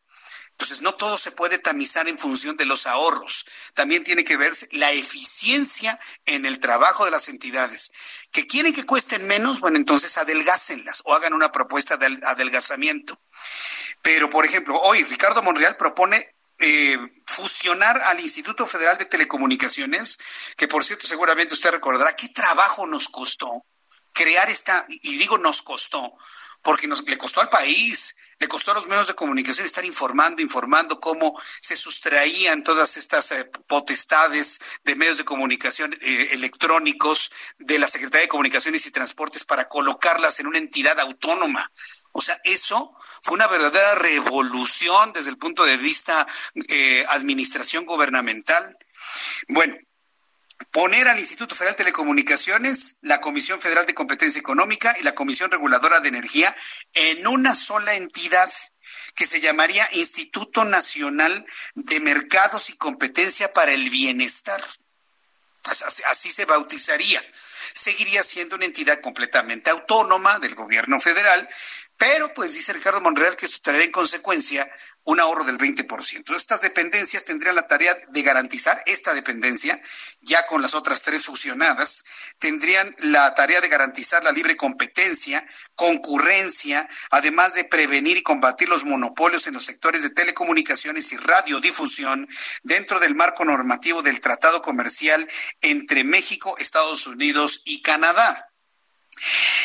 Entonces, no todo se puede tamizar en función de los ahorros. También tiene que verse la eficiencia en el trabajo de las entidades. Que quieren que cuesten menos, bueno, entonces adelgácenlas o hagan una propuesta de adelgazamiento. Pero, por ejemplo, hoy Ricardo Monreal propone eh, fusionar al Instituto Federal de Telecomunicaciones, que por cierto seguramente usted recordará qué trabajo nos costó crear esta, y digo nos costó, porque nos le costó al país, le costó a los medios de comunicación estar informando, informando cómo se sustraían todas estas eh, potestades de medios de comunicación eh, electrónicos de la Secretaría de Comunicaciones y Transportes para colocarlas en una entidad autónoma. O sea, eso fue una verdadera revolución desde el punto de vista eh, administración gubernamental. Bueno, poner al Instituto Federal de Telecomunicaciones, la Comisión Federal de Competencia Económica y la Comisión Reguladora de Energía en una sola entidad que se llamaría Instituto Nacional de Mercados y Competencia para el Bienestar. Así, se bautizaría. Seguiría siendo una entidad completamente autónoma del gobierno federal, pero pues dice Ricardo Monreal que esto traerá en consecuencia un ahorro del 20%. Estas dependencias tendrían la tarea de garantizar esta dependencia, ya con las otras tres fusionadas, tendrían la tarea de garantizar la libre competencia, concurrencia, además de prevenir y combatir los monopolios en los sectores de telecomunicaciones y radiodifusión dentro del marco normativo del Tratado Comercial entre México, Estados Unidos y Canadá.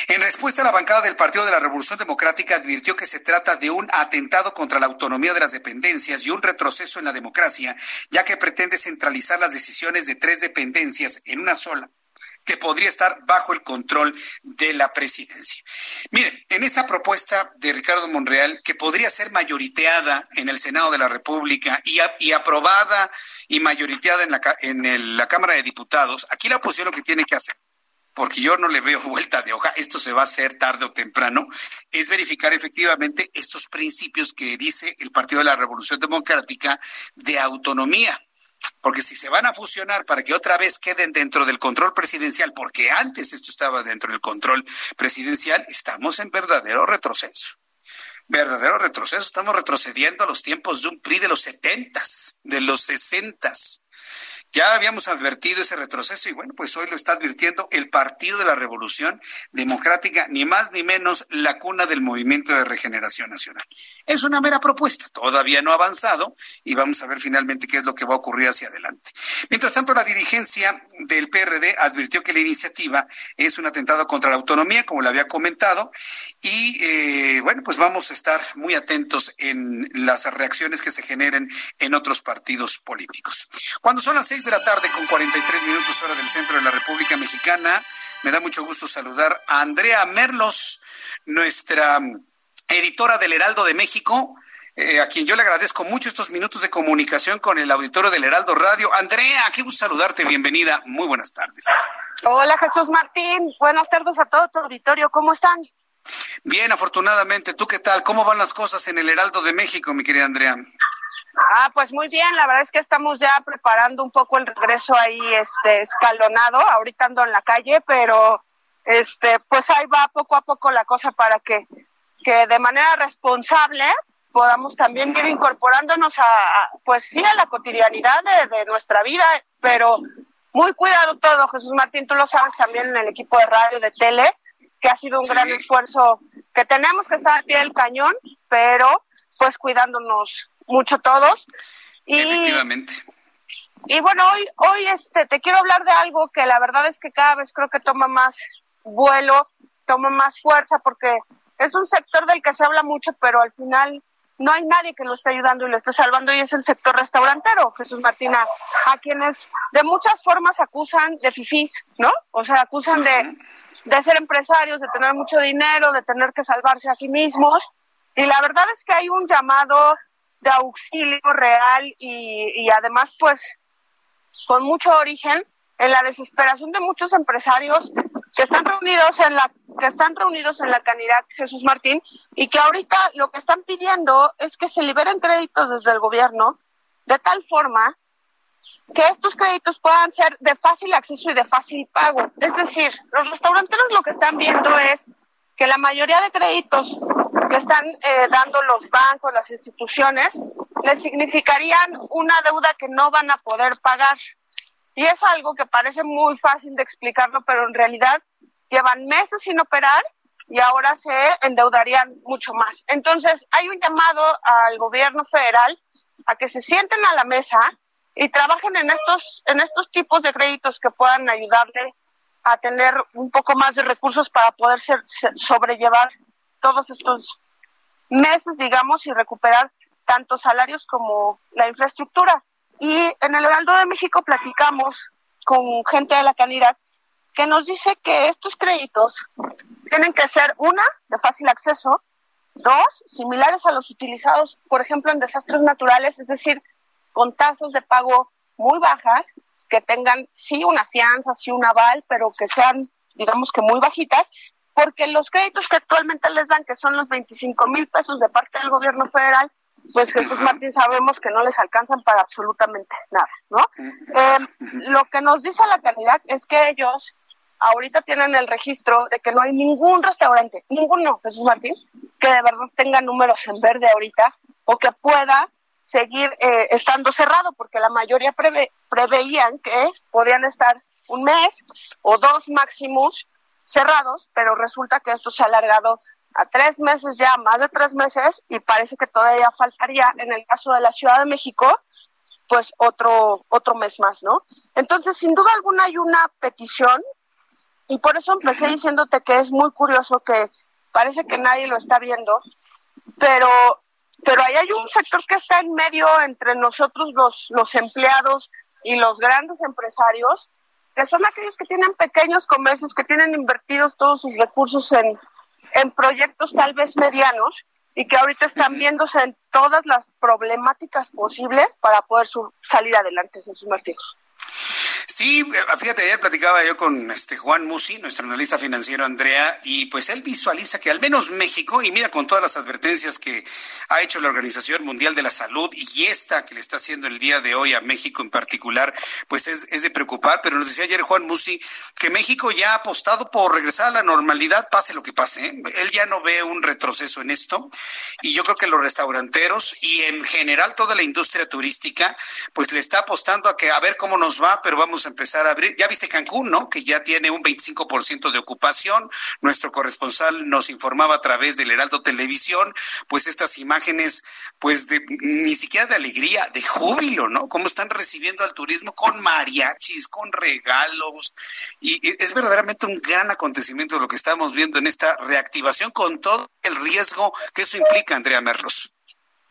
En respuesta, la bancada del Partido de la Revolución Democrática advirtió que se trata de un atentado contra la autonomía de las dependencias y un retroceso en la democracia, ya que pretende centralizar las decisiones de tres dependencias en una sola que podría estar bajo el control de la presidencia. Miren, en esta propuesta de Ricardo Monreal, que podría ser mayoriteada en el Senado de la República y, aprobada y mayoriteada en, la, en la Cámara de Diputados, aquí la oposición lo que tiene que hacer porque yo no le veo vuelta de hoja, esto se va a hacer tarde o temprano, es verificar efectivamente estos principios que dice el Partido de la Revolución Democrática de autonomía. Porque si se van a fusionar para que otra vez queden dentro del control presidencial, porque antes esto estaba dentro del control presidencial, estamos en verdadero retroceso. Verdadero retroceso. Estamos retrocediendo a los tiempos de un PRI de los setentas, de los sesentas ya habíamos advertido ese retroceso y bueno, pues hoy lo está advirtiendo el Partido de la Revolución Democrática, ni más ni menos la cuna del Movimiento de Regeneración Nacional. Es una mera propuesta, todavía no ha avanzado y vamos a ver finalmente qué es lo que va a ocurrir hacia adelante. Mientras tanto, la dirigencia del PRD advirtió que la iniciativa es un atentado contra la autonomía, como le había comentado, y eh, bueno, pues vamos a estar muy atentos en las reacciones que se generen en otros partidos políticos. Cuando son las seis de la tarde con 43 minutos hora del centro de la República Mexicana. Me da mucho gusto saludar a Andrea Merlos, nuestra editora del Heraldo de México, eh, a quien yo le agradezco mucho estos minutos de comunicación con el auditorio del Heraldo Radio. Andrea, qué gusto saludarte, bienvenida, muy buenas tardes. Hola Jesús Martín, buenas tardes a todo tu auditorio, ¿cómo están? Bien, afortunadamente, ¿tú qué tal? ¿Cómo van las cosas en el Heraldo de México, mi querida Andrea? Ah, pues muy bien, la verdad es que estamos ya preparando un poco el regreso ahí este escalonado, ahorita ando en la calle, pero este pues ahí va poco a poco la cosa para que que de manera responsable podamos también ir incorporándonos a pues sí a la cotidianidad de, nuestra vida, pero muy cuidado todo, Jesús Martín, tú lo sabes también en el equipo de radio de tele, que ha sido un gran esfuerzo que tenemos que estar al pie del cañón, pero pues cuidándonos mucho todos. Y, Efectivamente. Y bueno, hoy, hoy este, te quiero hablar de algo que la verdad es que cada vez creo que toma más vuelo, toma más fuerza, porque es un sector del que se habla mucho, pero al final no hay nadie que lo esté ayudando y lo esté salvando y es el sector restaurantero, Jesús Martina, a quienes de muchas formas acusan de fifís, ¿no? O sea, acusan de, de ser empresarios, de tener mucho dinero, de tener que salvarse a sí mismos. Y la verdad es que hay un llamado de auxilio real y, y además pues con mucho origen en la desesperación de muchos empresarios que están reunidos en la que están reunidos en la Canidad Jesús Martín y que ahorita lo que están pidiendo es que se liberen créditos desde el gobierno de tal forma que estos créditos puedan ser de fácil acceso y de fácil pago. Es decir, los restauranteros lo que están viendo es que la mayoría de créditos que están eh, dando los bancos, las instituciones, les significarían una deuda que no van a poder pagar. Y es algo que parece muy fácil de explicarlo, pero en realidad llevan meses sin operar y ahora se endeudarían mucho más. Entonces, hay un llamado al gobierno federal a que se sienten a la mesa y trabajen en estos, en estos tipos de créditos que puedan ayudarle a tener un poco más de recursos para poder ser, sobrellevar todos estos meses, digamos, y recuperar tanto salarios como la infraestructura. Y en el Heraldo de México platicamos con gente de la calidad que nos dice que estos créditos tienen que ser, una, de fácil acceso, dos, similares a los utilizados, por ejemplo, en desastres naturales, es decir, con tasas de pago muy bajas, que tengan sí una fianza, sí un aval, pero que sean, digamos que muy bajitas, porque los créditos que actualmente les dan, que son los 25 mil pesos de parte del gobierno federal, pues Jesús Martín sabemos que no les alcanzan para absolutamente nada, ¿no? Eh, lo que nos dice la calidad es que ellos ahorita tienen el registro de que no hay ningún restaurante, ninguno, Jesús Martín, que de verdad tenga números en verde ahorita o que pueda seguir eh, estando cerrado, porque la mayoría preveían que podían estar un mes o dos máximos cerrados, pero resulta que esto se ha alargado a tres meses ya, más de tres meses, y parece que todavía faltaría, en el caso de la Ciudad de México, pues otro, otro mes más, ¿no? Entonces, sin duda alguna hay una petición, y por eso empecé diciéndote que es muy curioso que parece que nadie lo está viendo, pero, pero ahí hay un sector que está en medio entre nosotros los, los empleados y los grandes empresarios, que son aquellos que tienen pequeños comercios, que tienen invertidos todos sus recursos en, en proyectos tal vez medianos y que ahorita están viéndose en todas las problemáticas posibles para poder salir adelante, Jesús Martín. Sí, eh, fíjate, ayer platicaba yo con este Juan Musi, nuestro analista financiero Andrea, y pues él visualiza que al menos México, y mira con todas las advertencias que ha hecho la Organización Mundial de la Salud y esta que le está haciendo el día de hoy a México en particular, pues es, es de preocupar, pero nos decía ayer Juan Musi que México ya ha apostado por regresar a la normalidad, pase lo que pase. ¿eh? Él ya no ve un retroceso en esto, y yo creo que los restauranteros y en general toda la industria turística, pues le está apostando a que a ver cómo nos va, pero vamos empezar a abrir. Ya viste Cancún, ¿no? Que ya tiene un 25% de ocupación. Nuestro corresponsal nos informaba a través del Heraldo Televisión, pues estas imágenes, pues de, ni siquiera de alegría, de júbilo, ¿no? Cómo están recibiendo al turismo con mariachis, con regalos. Y es verdaderamente un gran acontecimiento lo que estamos viendo en esta reactivación con todo el riesgo que eso implica, Andrea Merlos.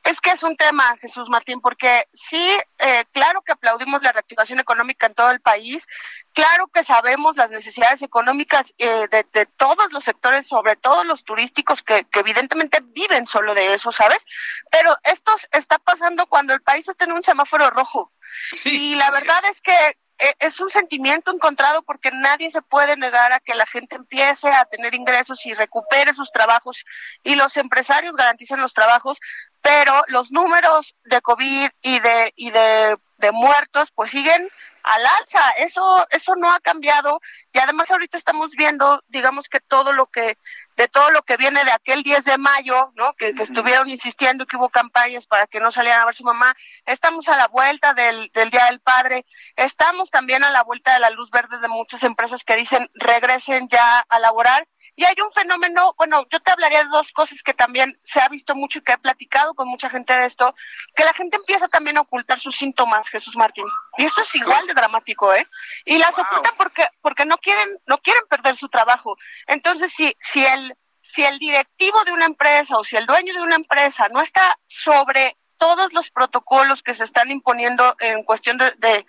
Es que es un tema, Jesús Martín, porque sí, eh, claro que aplaudimos la reactivación económica en todo el país, claro que sabemos las necesidades económicas eh, de, todos los sectores, sobre todo los turísticos, que, evidentemente viven solo de eso, ¿sabes? Pero esto está pasando cuando el país está en un semáforo rojo. y la verdad es que es un sentimiento encontrado porque nadie se puede negar a que la gente empiece a tener ingresos y recupere sus trabajos y los empresarios garanticen los trabajos, pero los números de COVID y de y de, de muertos pues siguen al alza. Eso eso no ha cambiado y además ahorita estamos viendo, digamos que todo lo que de todo lo que viene de aquel 10 de mayo, ¿no? Que, estuvieron insistiendo que hubo campañas para que no salieran a ver su mamá. Estamos a la vuelta del, del Día del Padre. Estamos también a la vuelta de la luz verde de muchas empresas que dicen regresen ya a laborar. Y hay un fenómeno, bueno, yo te hablaría de dos cosas que también se ha visto mucho y que he platicado con mucha gente de esto, que la gente empieza también a ocultar sus síntomas, Jesús Martín. Y eso es igual de dramático, ¿eh? Y las ocultan porque porque no quieren no quieren perder su trabajo. Entonces, si si el si el directivo de una empresa o si el dueño de una empresa no está sobre todos los protocolos que se están imponiendo en cuestión de, de,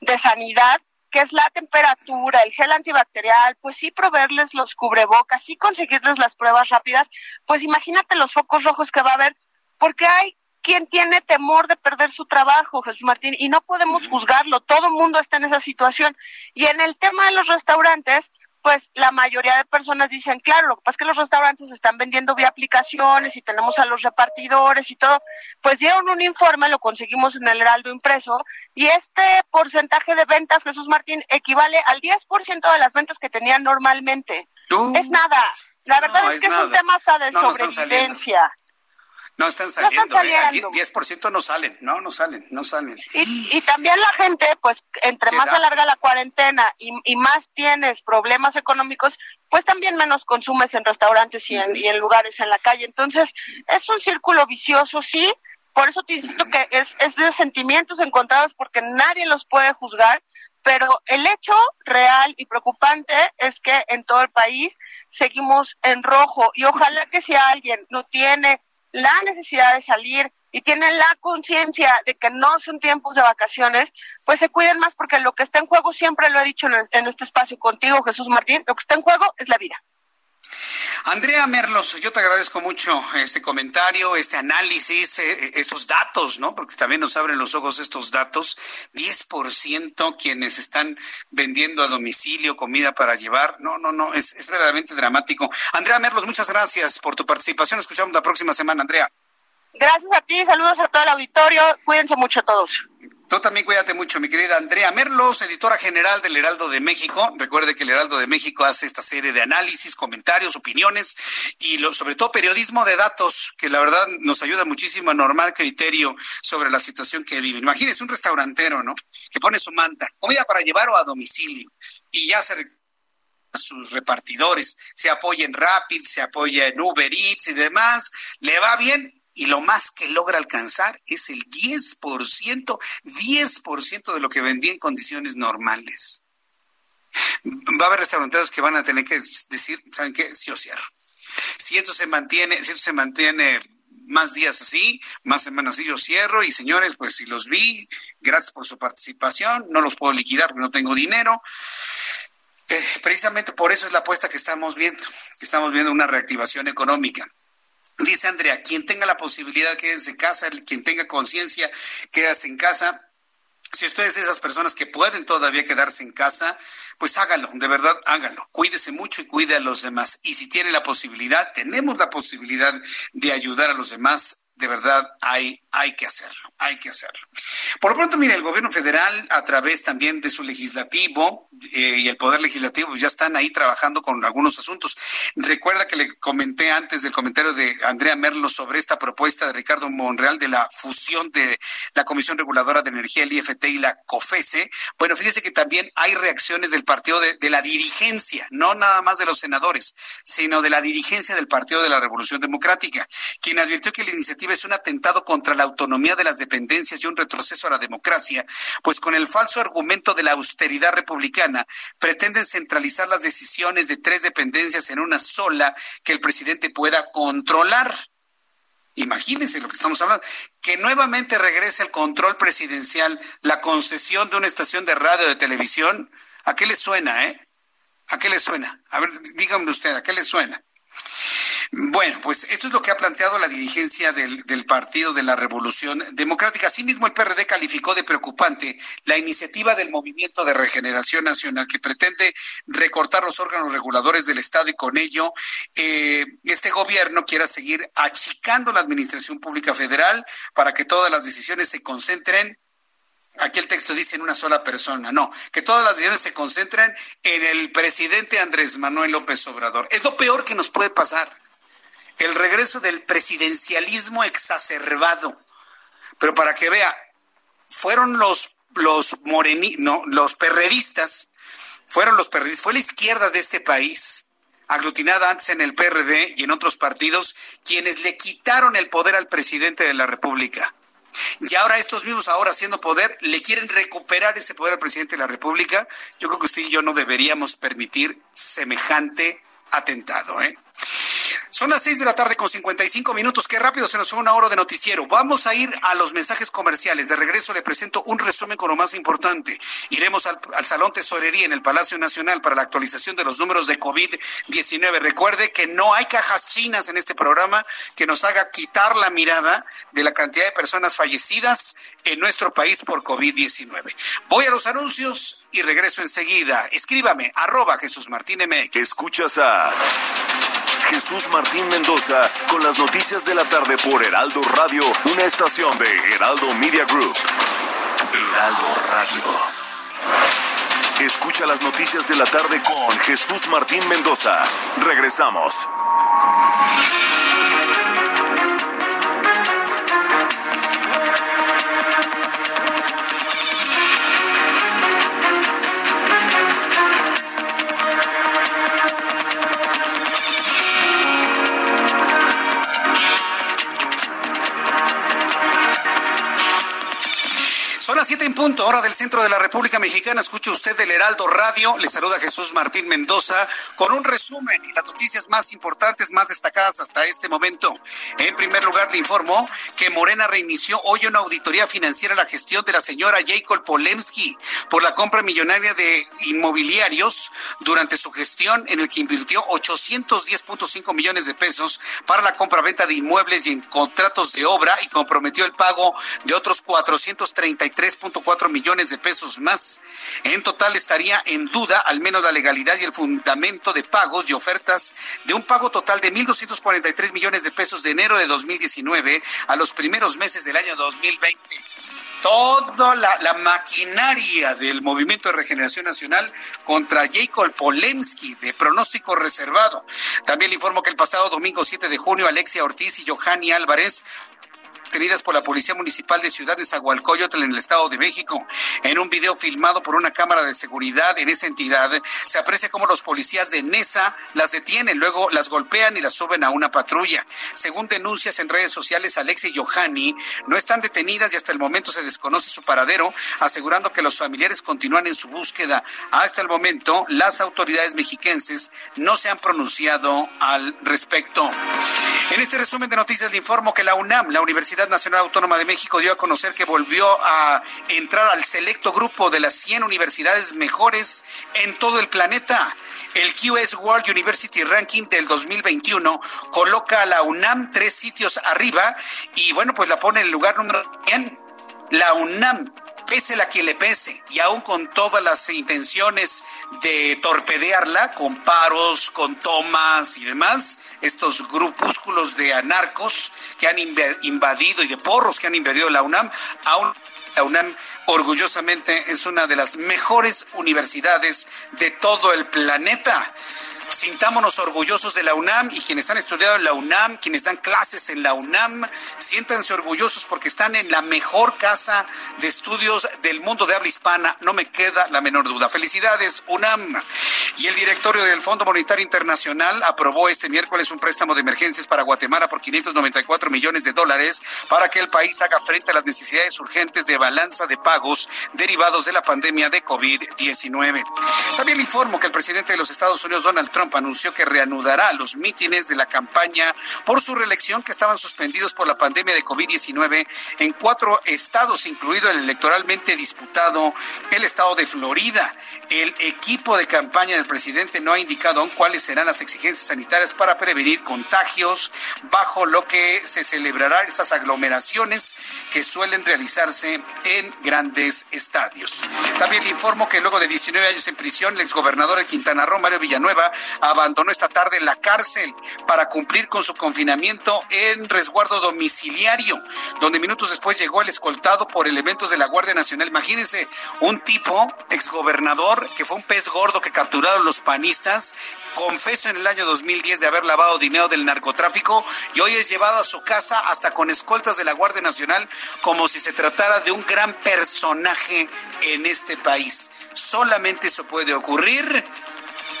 de sanidad, que es la temperatura, el gel antibacterial, pues sí proveerles los cubrebocas, sí conseguirles las pruebas rápidas, pues imagínate los focos rojos que va a haber, porque hay quien tiene temor de perder su trabajo, Jesús Martín, y no podemos juzgarlo, todo el mundo está en esa situación. Y en el tema de los restaurantes, pues la mayoría de personas dicen, claro, lo que pasa es que los restaurantes están vendiendo vía aplicaciones y tenemos a los repartidores y todo, pues dieron un informe, lo conseguimos en el Heraldo impreso, y este porcentaje de ventas, Jesús Martín, equivale al 10% de las ventas que tenían normalmente. es nada. La verdad es, que es un tema hasta de sobrevivencia. No están saliendo, no están 10% ¿eh? no salen, no, no salen, no salen. Y, y también la gente, pues, entre más alarga la cuarentena y, y, más tienes problemas económicos, pues también menos consumes en restaurantes y en, y en lugares en la calle. Entonces, es un círculo vicioso, sí, por eso te insisto que es, es de sentimientos encontrados porque nadie los puede juzgar, pero el hecho real y preocupante es que en todo el país seguimos en rojo. Y ojalá que si alguien no tiene la necesidad de salir y tienen la conciencia de que no son tiempos de vacaciones, pues se cuiden más porque lo que está en juego, siempre lo he dicho en, este espacio contigo, Jesús Martín, lo que está en juego es la vida. Andrea Merlos, yo te agradezco mucho este comentario, este análisis, eh, eh, estos datos, ¿no? Porque también nos abren los ojos estos datos. 10% quienes están vendiendo a domicilio comida para llevar. No, no, no, es, es verdaderamente dramático. Andrea Merlos, muchas gracias por tu participación. Escuchamos la próxima semana, Andrea. Gracias a ti, saludos a todo el auditorio, cuídense mucho todos. Tú también cuídate mucho, mi querida Andrea Merlos, editora general del Heraldo de México. Recuerde que el Heraldo de México hace esta serie de análisis, comentarios, opiniones y sobre todo periodismo de datos, que la verdad nos ayuda muchísimo a normar criterio sobre la situación que viven. Imagínese un restaurantero, ¿no? Que pone su manta, comida para llevar o a domicilio, y ya se sus repartidores, se apoya en Rapid, se apoya en Uber Eats y demás, le va bien, y lo más que logra alcanzar es el 10%, 10% de lo que vendía en condiciones normales. Va a haber restauranteros que van a tener que decir, ¿saben qué? Si yo cierro. Si esto se mantiene, si esto se mantiene más días así, más semanas así, yo cierro y señores, pues si los vi, gracias por su participación, no los puedo liquidar porque no tengo dinero. Eh, precisamente por eso es la apuesta que estamos viendo, que estamos viendo una reactivación económica. Dice Andrea, quien tenga la posibilidad, quédese en casa, quien tenga conciencia, quédese en casa. Si ustedes de esas personas que pueden todavía quedarse en casa, pues hágalo, de verdad hágalo. Cuídese mucho y cuide a los demás. Y si tiene la posibilidad, tenemos la posibilidad de ayudar a los demás, de verdad hay, hay que hacerlo, hay que hacerlo. Por lo pronto, mire, el gobierno federal, a través también de su legislativo eh, y el poder legislativo, ya están ahí trabajando con algunos asuntos. Recuerda que le comenté antes del comentario de Andrea Merlo sobre esta propuesta de Ricardo Monreal de la fusión de la Comisión Reguladora de Energía, el IFT y la COFESE. Bueno, fíjese que también hay reacciones del partido de, de la dirigencia, no nada más de los senadores, sino de la dirigencia del Partido de la Revolución Democrática, quien advirtió que la iniciativa es un atentado contra la autonomía de las dependencias y un retroceso a la democracia, pues con el falso argumento de la austeridad republicana pretenden centralizar las decisiones de tres dependencias en una sola que el presidente pueda controlar. Imagínense lo que estamos hablando. Que nuevamente regrese el control presidencial, la concesión de una estación de radio de televisión. ¿A qué le suena, eh? ¿A qué le suena? A ver, díganme usted, ¿a qué le suena? Bueno, pues esto es lo que ha planteado la dirigencia del, Partido de la Revolución Democrática. Asimismo, el PRD calificó de preocupante la iniciativa del Movimiento de Regeneración Nacional que pretende recortar los órganos reguladores del Estado y con ello eh, este gobierno quiera seguir achicando la administración pública federal para que todas las decisiones se concentren Aquí el texto dice en una sola persona, no, que todas las decisiones se concentren en el presidente Andrés Manuel López Obrador. Es lo peor que nos puede pasar el regreso del presidencialismo exacerbado. Pero para que vea, fueron los, los moreni, no, los perredistas, fueron los perredistas, fue la izquierda de este país, aglutinada antes en el PRD y en otros partidos, quienes le quitaron el poder al presidente de la República. Y ahora estos mismos, ahora haciendo poder, le quieren recuperar ese poder al presidente de la República. Yo creo que usted y yo no deberíamos permitir semejante atentado. ¿eh? Son las seis de la tarde con 55 minutos. Qué rápido se nos fue una hora de noticiero. Vamos a ir a los mensajes comerciales. De regreso le presento un resumen con lo más importante. Iremos al, Salón Tesorería en el Palacio Nacional para la actualización de los números de COVID-19. Recuerde que no hay cajas chinas en este programa que nos haga quitar la mirada de la cantidad de personas fallecidas en nuestro país por COVID-19. Voy a los anuncios y regreso enseguida. Escríbame, arroba Jesús Martín MX. Escuchas a Jesús Martín Mendoza con las noticias de la tarde por Heraldo Radio, una estación de Heraldo Media Group. Heraldo Radio. Escucha las noticias de la tarde con Jesús Martín Mendoza. Regresamos. Siete en punto, hora del centro de la República Mexicana. Escucha usted del Heraldo Radio. Le saluda Jesús Martín Mendoza con un resumen y las noticias más importantes, más destacadas hasta este momento. En primer lugar, le informo que Morena reinició hoy una auditoría financiera a la gestión de la señora Jacob Polemski por la compra millonaria de inmobiliarios durante su gestión, en el que invirtió 810.5 millones de pesos para la compra-venta de inmuebles y en contratos de obra y comprometió el pago de otros 433 cuatro millones de pesos más. En total estaría en duda al menos la legalidad y el fundamento de pagos y ofertas de un pago total de 1.243 millones de pesos de enero de 2019 a los primeros meses del año 2020 toda la, maquinaria del Movimiento de Regeneración Nacional contra Jacob Polemski, de pronóstico reservado. También le informo que el pasado domingo 7 de junio, Alexia Ortiz y Johanny Álvarez tenidas por la Policía Municipal de Ciudad de Zagualcoyotl en el Estado de México. En un video filmado por una cámara de seguridad en esa entidad, se aprecia cómo los policías de NESA las detienen, luego las golpean y las suben a una patrulla. Según denuncias en redes sociales, Alexia y Johanny no están detenidas y hasta el momento se desconoce su paradero, asegurando que los familiares continúan en su búsqueda. Hasta el momento, las autoridades mexiquenses no se han pronunciado al respecto. En este resumen de noticias le informo que la UNAM, la Universidad Nacional Autónoma de México dio a conocer que volvió a entrar al selecto grupo de las 100 universidades mejores en todo el planeta. El QS World University Ranking del 2021 coloca a la UNAM tres sitios arriba y bueno, pues la pone en el lugar número 100. La UNAM pese la que le pese, y aún con todas las intenciones de torpedearla, con paros, con tomas y demás, estos grupúsculos de anarcos que han invadido y de porros que han invadido la UNAM, aún la UNAM orgullosamente es una de las mejores universidades de todo el planeta. Sintámonos orgullosos de la UNAM y quienes han estudiado en la UNAM, quienes dan clases en la UNAM, siéntanse orgullosos porque están en la mejor casa de estudios del mundo de habla hispana, no me queda la menor duda. Felicidades, UNAM. Y el directorio del Fondo Monetario Internacional aprobó este miércoles un préstamo de emergencias para Guatemala por 594 millones de dólares para que el país haga frente a las necesidades urgentes de balanza de pagos derivados de la pandemia de COVID-19. También informo que el presidente de los Estados Unidos, Donald Trump, Trump anunció que reanudará los mítines de la campaña por su reelección que estaban suspendidos por la pandemia de COVID-19 en cuatro estados, incluido el electoralmente disputado el estado de Florida. El equipo de campaña del presidente no ha indicado aún cuáles serán las exigencias sanitarias para prevenir contagios bajo lo que se celebrarán estas aglomeraciones que suelen realizarse en grandes estadios. También le informo que luego de 19 años en prisión, el exgobernador de Quintana Roo, Mario Villanueva, abandonó esta tarde la cárcel para cumplir con su confinamiento en resguardo domiciliario, donde minutos después llegó el escoltado por elementos de la Guardia Nacional. Imagínense, un tipo, exgobernador, que fue un pez gordo que capturaron los panistas, confeso en el año 2010 de haber lavado dinero del narcotráfico y hoy es llevado a su casa hasta con escoltas de la Guardia Nacional como si se tratara de un gran personaje en este país. Solamente eso puede ocurrir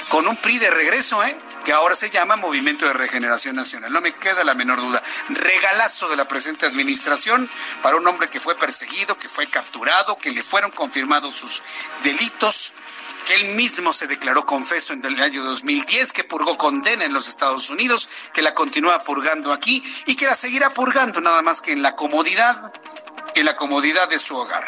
con un PRI de regreso, ¿eh? que ahora se llama Movimiento de Regeneración Nacional. No me queda la menor duda. Regalazo de la presente administración para un hombre que fue perseguido, que fue capturado, que le fueron confirmados sus delitos que él mismo se declaró confeso en el año 2010, que purgó condena en los Estados Unidos, que la continúa purgando aquí y que la seguirá purgando nada más que en la comodidad, en la comodidad de su hogar.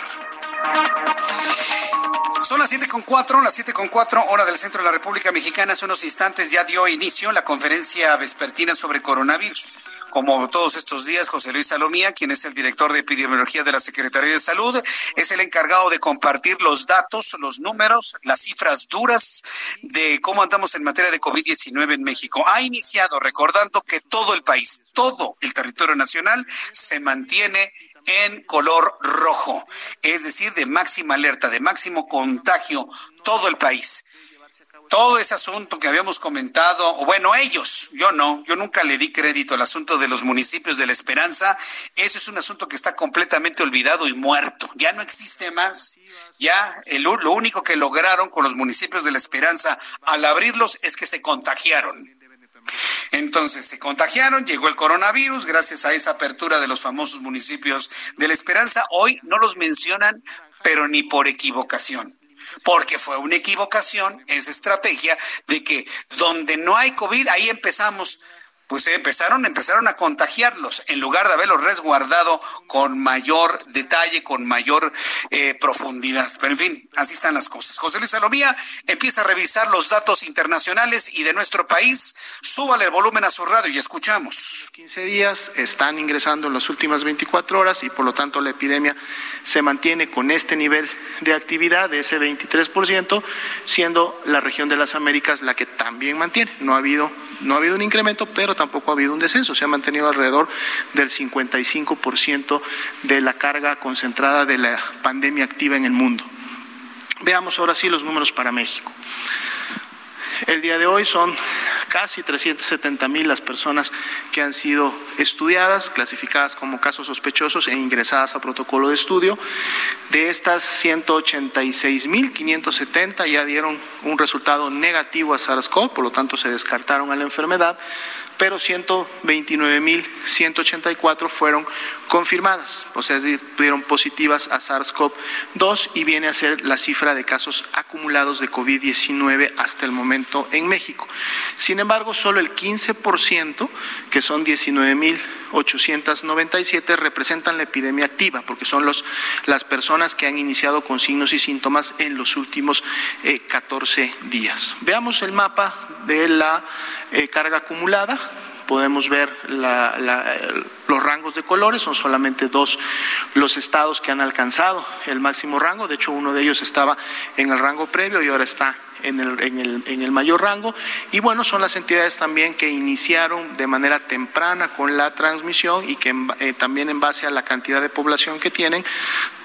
Son las siete con cuatro, las siete con cuatro, hora del centro de la República Mexicana. Hace unos instantes ya dio inicio la conferencia vespertina sobre coronavirus. Como todos estos días, José Luis Salomía, quien es el director de epidemiología de la Secretaría de Salud, es el encargado de compartir los datos, los números, las cifras duras de cómo andamos en materia de COVID-19 en México. Ha iniciado recordando que todo el país, todo el territorio nacional se mantiene en color rojo, es decir, de máxima alerta, de máximo contagio, todo el país. Todo ese asunto que habíamos comentado, o bueno, ellos, yo no, yo nunca le di crédito al asunto de los municipios de la esperanza, eso es un asunto que está completamente olvidado y muerto, ya no existe más, ya lo único que lograron con los municipios de la esperanza al abrirlos es que se contagiaron. Entonces se contagiaron, llegó el coronavirus, gracias a esa apertura de los famosos municipios de la Esperanza. Hoy no los mencionan, pero ni por equivocación porque fue una equivocación esa estrategia de que donde no hay COVID, ahí empezamos pues empezaron, empezaron a contagiarlos en lugar de haberlos resguardado con mayor detalle, con mayor eh, profundidad. Pero en fin, así están las cosas. José Luis Salomía empieza a revisar los datos internacionales y de nuestro país. Súbale el volumen a su radio y escuchamos. 15 días están ingresando en las últimas 24 horas y por lo tanto la epidemia se mantiene con este nivel de actividad de ese 23%, siendo la región de las Américas la que también mantiene. No ha habido no ha habido un incremento, pero tampoco ha habido un descenso. Se ha mantenido alrededor del 55% de la carga concentrada de la pandemia activa en el mundo. Veamos ahora sí los números para México. El día de hoy son casi 370 mil las personas que han sido estudiadas, clasificadas como casos sospechosos e ingresadas a protocolo de estudio. De estas 186 mil 570 ya dieron un resultado negativo a SARS-CoV, por lo tanto se descartaron a la enfermedad pero 129.184 fueron confirmadas, o sea, dieron positivas a SARS-CoV-2 y viene a ser la cifra de casos acumulados de COVID-19 hasta el momento en México. Sin embargo, solo el 15%, que son 19.897, representan la epidemia activa, porque son los, las personas que han iniciado con signos y síntomas en los últimos 14 eh, días. Veamos el mapa de la eh, carga acumulada. Podemos ver los rangos de colores, son solamente dos los estados que han alcanzado el máximo rango, de hecho uno de ellos estaba en el rango previo y ahora está en el, en el, en el mayor rango. Y bueno, son las entidades también que iniciaron de manera temprana con la transmisión y que eh, también en base a la cantidad de población que tienen,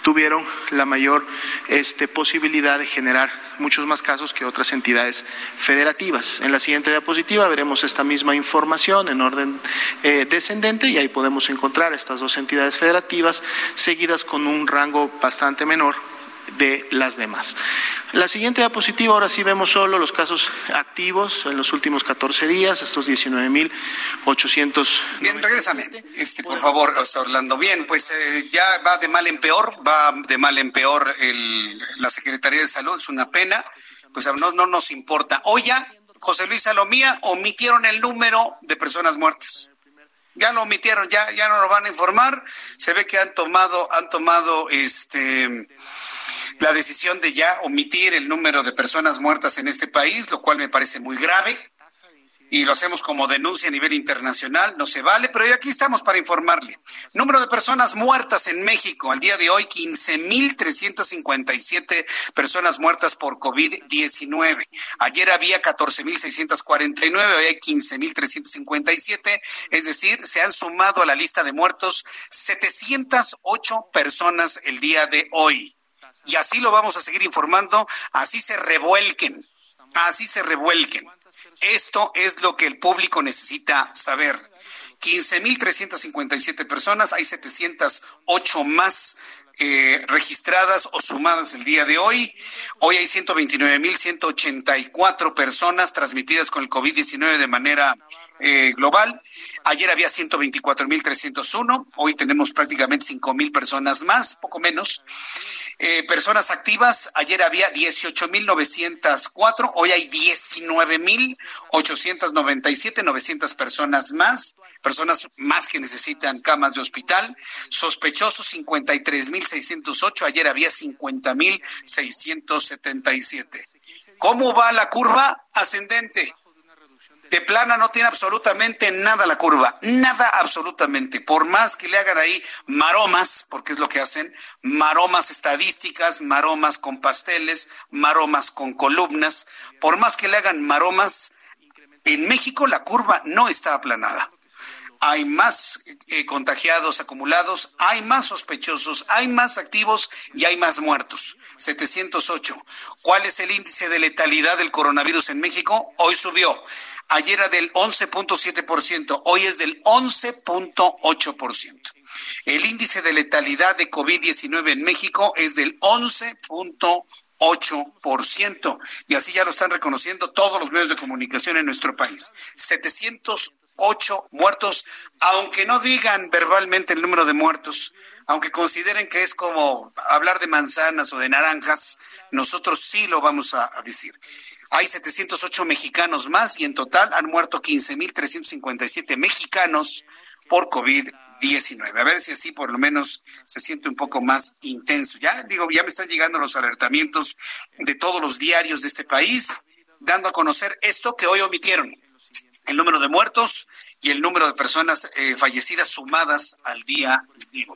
tuvieron la mayor este, posibilidad de generar muchos más casos que otras entidades federativas. En la siguiente diapositiva veremos esta misma información en orden eh, descendente y ahí podemos encontrar estas dos entidades federativas seguidas con un rango bastante menor de las demás. La siguiente diapositiva, ahora sí vemos solo los casos activos en los últimos 14 días, estos 19.800. Bien, regrésame, este, por favor, Orlando. Bien, pues eh, ya va de mal en peor, va de mal en peor el, la Secretaría de Salud, es una pena, pues no, no nos importa. Hoy ya José Luis Salomía, omitieron el número de personas muertas. Ya lo omitieron, ya, ya no lo van a informar. Se ve que han tomado, han tomado este la decisión de ya omitir el número de personas muertas en este país, lo cual me parece muy grave y lo hacemos como denuncia a nivel internacional, no se vale, pero aquí estamos para informarle. Número de personas muertas en México, al día de hoy 15.357 personas muertas por COVID-19. Ayer había 14.649, hoy hay 15.357, es decir, se han sumado a la lista de muertos 708 personas el día de hoy. Y así lo vamos a seguir informando, así se revuelquen, así se revuelquen. Esto es lo que el público necesita saber. 15.357 personas, hay 708 más eh, registradas o sumadas el día de hoy. Hoy hay 129.184 personas transmitidas con el COVID-19 de manera eh, global. Ayer había 124.301, hoy tenemos prácticamente 5.000 personas más, poco menos. Eh, personas activas, ayer había 18.904, hoy hay 19.897, 900 personas más, personas más que necesitan camas de hospital. Sospechosos 53.608, ayer había 50.677. ¿Cómo va la curva? Ascendente de plana no tiene absolutamente nada la curva, nada absolutamente. Por más que le hagan ahí maromas, porque es lo que hacen, maromas estadísticas, maromas con pasteles, maromas con columnas, por más que le hagan maromas, en México la curva no está aplanada. Hay más eh, contagiados acumulados, hay más sospechosos, hay más activos y hay más muertos. 708. ¿Cuál es el índice de letalidad del coronavirus en México? Hoy subió. Ayer era del 11.7%, hoy es del 11.8%. El índice de letalidad de COVID-19 en México es del 11.8%. Y así ya lo están reconociendo todos los medios de comunicación en nuestro país. 708 muertos, aunque no digan verbalmente el número de muertos, aunque consideren que es como hablar de manzanas o de naranjas, nosotros sí lo vamos a, a decir. Hay 708 mexicanos más y en total han muerto 15.357 mexicanos por COVID-19. A ver si así por lo menos se siente un poco más intenso. Ya digo, ya me están llegando los alertamientos de todos los diarios de este país, dando a conocer esto que hoy omitieron. El número de muertos y el número de personas eh, fallecidas sumadas al día.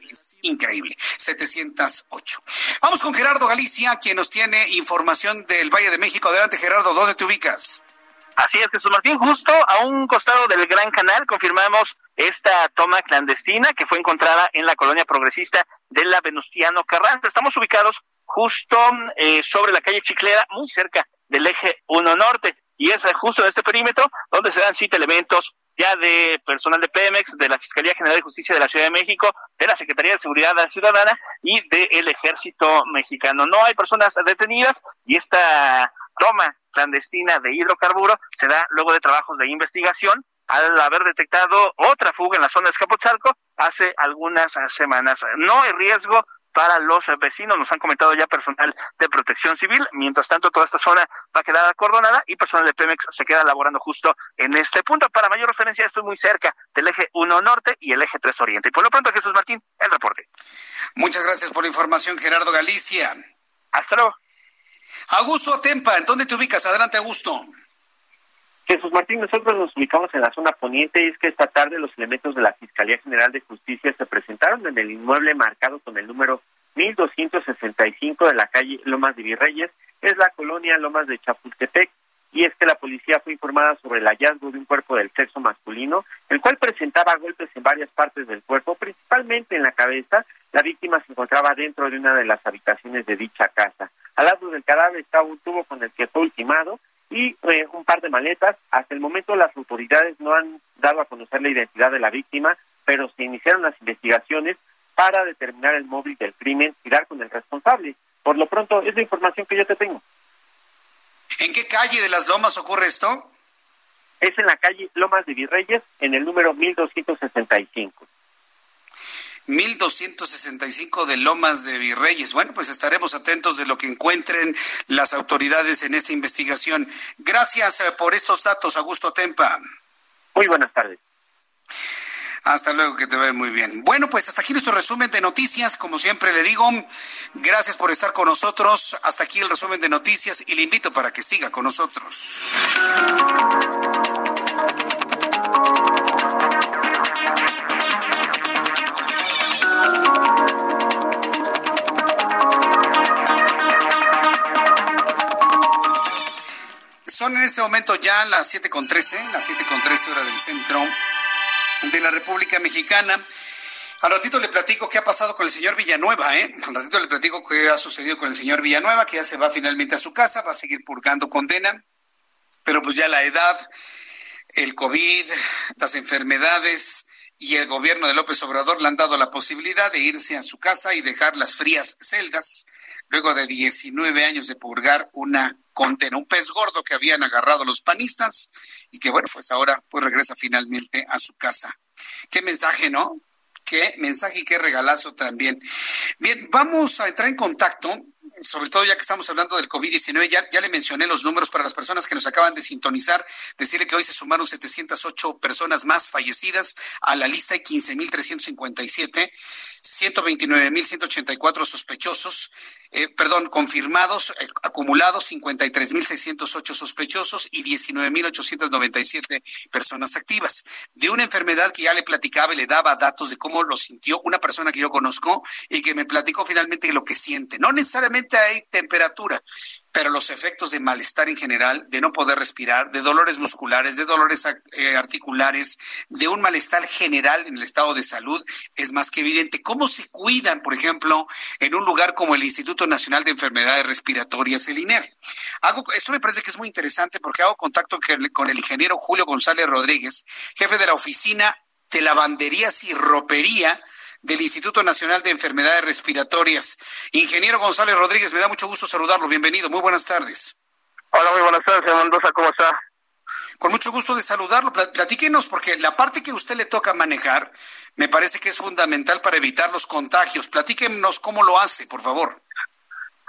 Es increíble, 708. Vamos con Gerardo Galicia, quien nos tiene información del Valle de México. Adelante, Gerardo, ¿dónde te ubicas? Así es, Jesús Martín, justo a un costado del Gran Canal confirmamos esta toma clandestina que fue encontrada en la colonia progresista de la Venustiano Carranza. Estamos ubicados justo eh, sobre la calle Chiclera, muy cerca del eje 1 Norte. Y es justo en este perímetro donde se dan cita elementos ya de personal de Pemex, de la Fiscalía General de Justicia de la Ciudad de México, de la Secretaría de Seguridad Ciudadana y del Ejército Mexicano. No hay personas detenidas y esta toma clandestina de hidrocarburo se da luego de trabajos de investigación al haber detectado otra fuga en la zona de Escapotzalco hace algunas semanas. No hay riesgo para los vecinos, nos han comentado ya personal de protección civil. Mientras tanto, toda esta zona va a quedar acordonada y personal de Pemex se queda laborando justo en este punto. Para mayor referencia, estoy muy cerca del eje 1 Norte y el eje 3 Oriente. Y por lo pronto, Jesús Martín, el reporte. Muchas gracias por la información, Gerardo Galicia. Hasta luego. Augusto Atempa, ¿en dónde te ubicas? Adelante, Augusto. Jesús Martín, nosotros nos ubicamos en la zona poniente y es que esta tarde los elementos de la Fiscalía General de Justicia se presentaron en el inmueble marcado con el número 1265 de la calle Lomas de Virreyes, es la colonia Lomas de Chapultepec, y es que la policía fue informada sobre el hallazgo de un cuerpo del sexo masculino, el cual presentaba golpes en varias partes del cuerpo, principalmente en la cabeza. La víctima se encontraba dentro de una de las habitaciones de dicha casa. Al lado del cadáver estaba un tubo con el que fue ultimado y eh, un par de maletas. Hasta el momento las autoridades no han dado a conocer la identidad de la víctima, pero se iniciaron las investigaciones para determinar el móvil del crimen y dar con el responsable. Por lo pronto, es la información que yo te tengo. ¿En qué calle de las Lomas ocurre esto? Es en la calle Lomas de Virreyes, en el número 1265. 1265 de Lomas de Virreyes. Bueno, pues estaremos atentos de lo que encuentren las autoridades en esta investigación. Gracias eh, por estos datos, Augusto Tempa. Muy buenas tardes. Hasta luego, que te ve muy bien. Bueno, pues hasta aquí nuestro resumen de noticias. Como siempre le digo, gracias por estar con nosotros. Hasta aquí el resumen de noticias y le invito para que siga con nosotros. Son en este momento ya las 7.13, las 7.13 horas del centro de la República Mexicana. Al ratito le platico qué ha pasado con el señor Villanueva, ¿eh? Al ratito le platico qué ha sucedido con el señor Villanueva, que ya se va finalmente a su casa, va a seguir purgando condena, pero pues ya la edad, el COVID, las enfermedades y el gobierno de López Obrador le han dado la posibilidad de irse a su casa y dejar las frías celdas, luego de 19 años de purgar una condena, un pez gordo que habían agarrado los panistas y que bueno, pues ahora pues regresa finalmente a su casa. Qué mensaje, ¿no? Qué mensaje y qué regalazo también. Bien, vamos a entrar en contacto sobre todo ya que estamos hablando del COVID-19, ya, ya le mencioné los números para las personas que nos acaban de sintonizar, decirle que hoy se sumaron 708 personas más fallecidas a la lista de 15.357, 129.184 sospechosos, eh, perdón, confirmados, eh, acumulados 53.608 sospechosos y 19.897 personas activas. De una enfermedad que ya le platicaba y le daba datos de cómo lo sintió una persona que yo conozco y que me platicó finalmente lo que siente. No necesariamente hay temperatura, pero los efectos de malestar en general, de no poder respirar, de dolores musculares, de dolores eh, articulares, de un malestar general en el estado de salud, es más que evidente. ¿Cómo se cuidan, por ejemplo, en un lugar como el Instituto Nacional de Enfermedades Respiratorias, el INER? Hago, esto me parece que es muy interesante porque hago contacto con el ingeniero Julio González Rodríguez, jefe de la oficina de lavanderías y ropería del Instituto Nacional de Enfermedades Respiratorias. Ingeniero González Rodríguez, me da mucho gusto saludarlo. Bienvenido, muy buenas tardes. Hola, muy buenas tardes, señor Mendoza, ¿cómo está? Con mucho gusto de saludarlo. Platíquenos, porque la parte que usted le toca manejar me parece que es fundamental para evitar los contagios. Platíquenos cómo lo hace, por favor.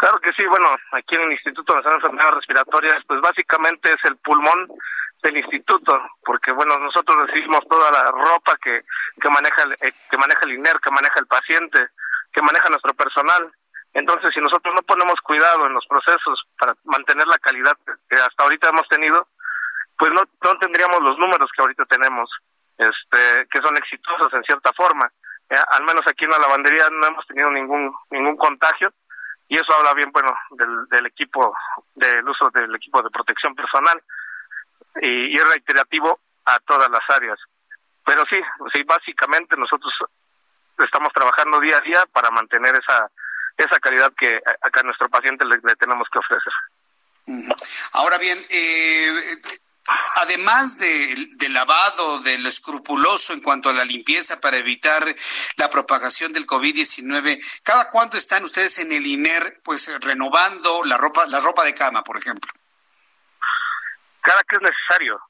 Claro que sí, bueno, aquí en el Instituto Nacional de Enfermedades Respiratorias, pues básicamente es el pulmón del instituto, porque bueno, nosotros recibimos toda la ropa que, que maneja el, eh, que maneja el INER, que maneja el paciente, que maneja nuestro personal. Entonces, si nosotros no ponemos cuidado en los procesos para mantener la calidad que hasta ahorita hemos tenido, pues no, no tendríamos los números que ahorita tenemos, este, que son exitosos en cierta forma. Eh, al menos aquí en la lavandería no hemos tenido ningún ningún contagio y eso habla bien, bueno, del, del equipo, del uso del equipo de protección personal y, es reiterativo a todas las áreas. Pero sí, sí, básicamente nosotros estamos trabajando día a día para mantener esa esa calidad que acá a nuestro paciente le, tenemos que ofrecer. Ahora bien, eh, además del de lavado, de lo escrupuloso en cuanto a la limpieza para evitar la propagación del COVID-19, ¿cada cuánto están ustedes en el INER pues renovando la ropa, la ropa de cama, por ejemplo? cada que es necesario,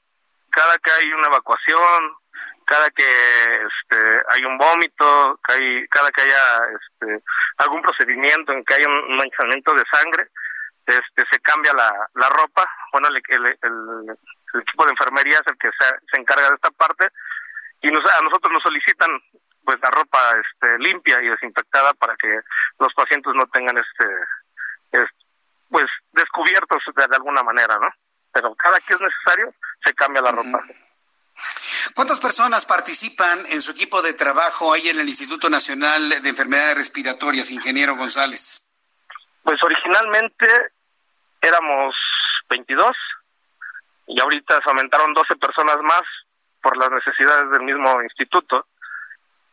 cada que hay una evacuación, cada que este, hay un vómito, cada que haya este, algún procedimiento en que haya un manchamiento de sangre, este, se cambia la, la ropa. Bueno, el, equipo de enfermería es el que se, se encarga de esta parte y nos, a nosotros nos solicitan pues la ropa este, limpia y desinfectada para que los pacientes no tengan este, pues descubiertos de alguna manera, ¿no? pero cada que es necesario se cambia la ropa. ¿Cuántas personas participan en su equipo de trabajo ahí en el Instituto Nacional de Enfermedades Respiratorias, ingeniero González? Pues originalmente éramos 22 y ahorita se aumentaron 12 personas más por las necesidades del mismo instituto,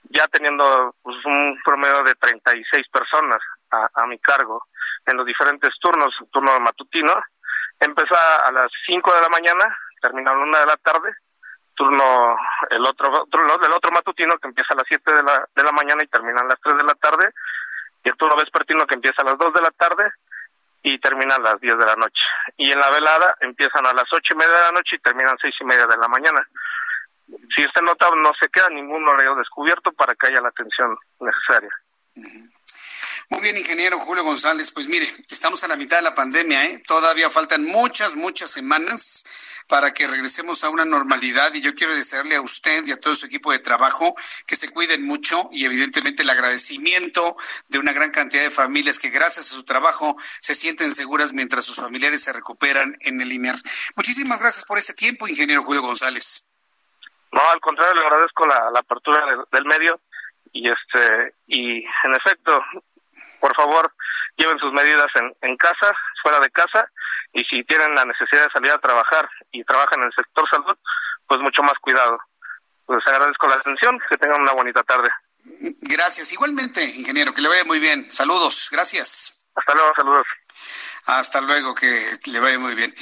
ya teniendo pues, un promedio de 36 personas a, mi cargo en los diferentes turnos, turno matutino, Empieza a las 5 de la mañana, termina a la 1 de la tarde, turno el otro, del otro matutino que empieza a las 7 de la, de la mañana y termina a las 3 de la tarde, y el turno vespertino que empieza a las 2 de la tarde y termina a las 10 de la noche. Y en la velada empiezan a las 8 y media de la noche y terminan a 6 y media de la mañana. si esta nota no se queda ningún horario descubierto para que haya la atención necesaria. Muy bien, ingeniero Julio González. Pues mire, estamos a la mitad de la pandemia, ¿eh? Todavía faltan muchas, muchas semanas para que regresemos a una normalidad y yo quiero desearle a usted y a todo su equipo de trabajo que se cuiden mucho y evidentemente el agradecimiento de una gran cantidad de familias que gracias a su trabajo se sienten seguras mientras sus familiares se recuperan en el INER. Muchísimas gracias por este tiempo, ingeniero Julio González. No, al contrario, le agradezco la, apertura del medio y este y en efecto por favor, lleven sus medidas en, en casa, fuera de casa, y si tienen la necesidad de salir a trabajar y trabajan en el sector salud, pues mucho más cuidado. Pues agradezco la atención, que tengan una bonita tarde. Gracias. Igualmente, ingeniero, que le vaya muy bien. Saludos, gracias. Hasta luego, saludos. Hasta luego, que le vaya muy bien.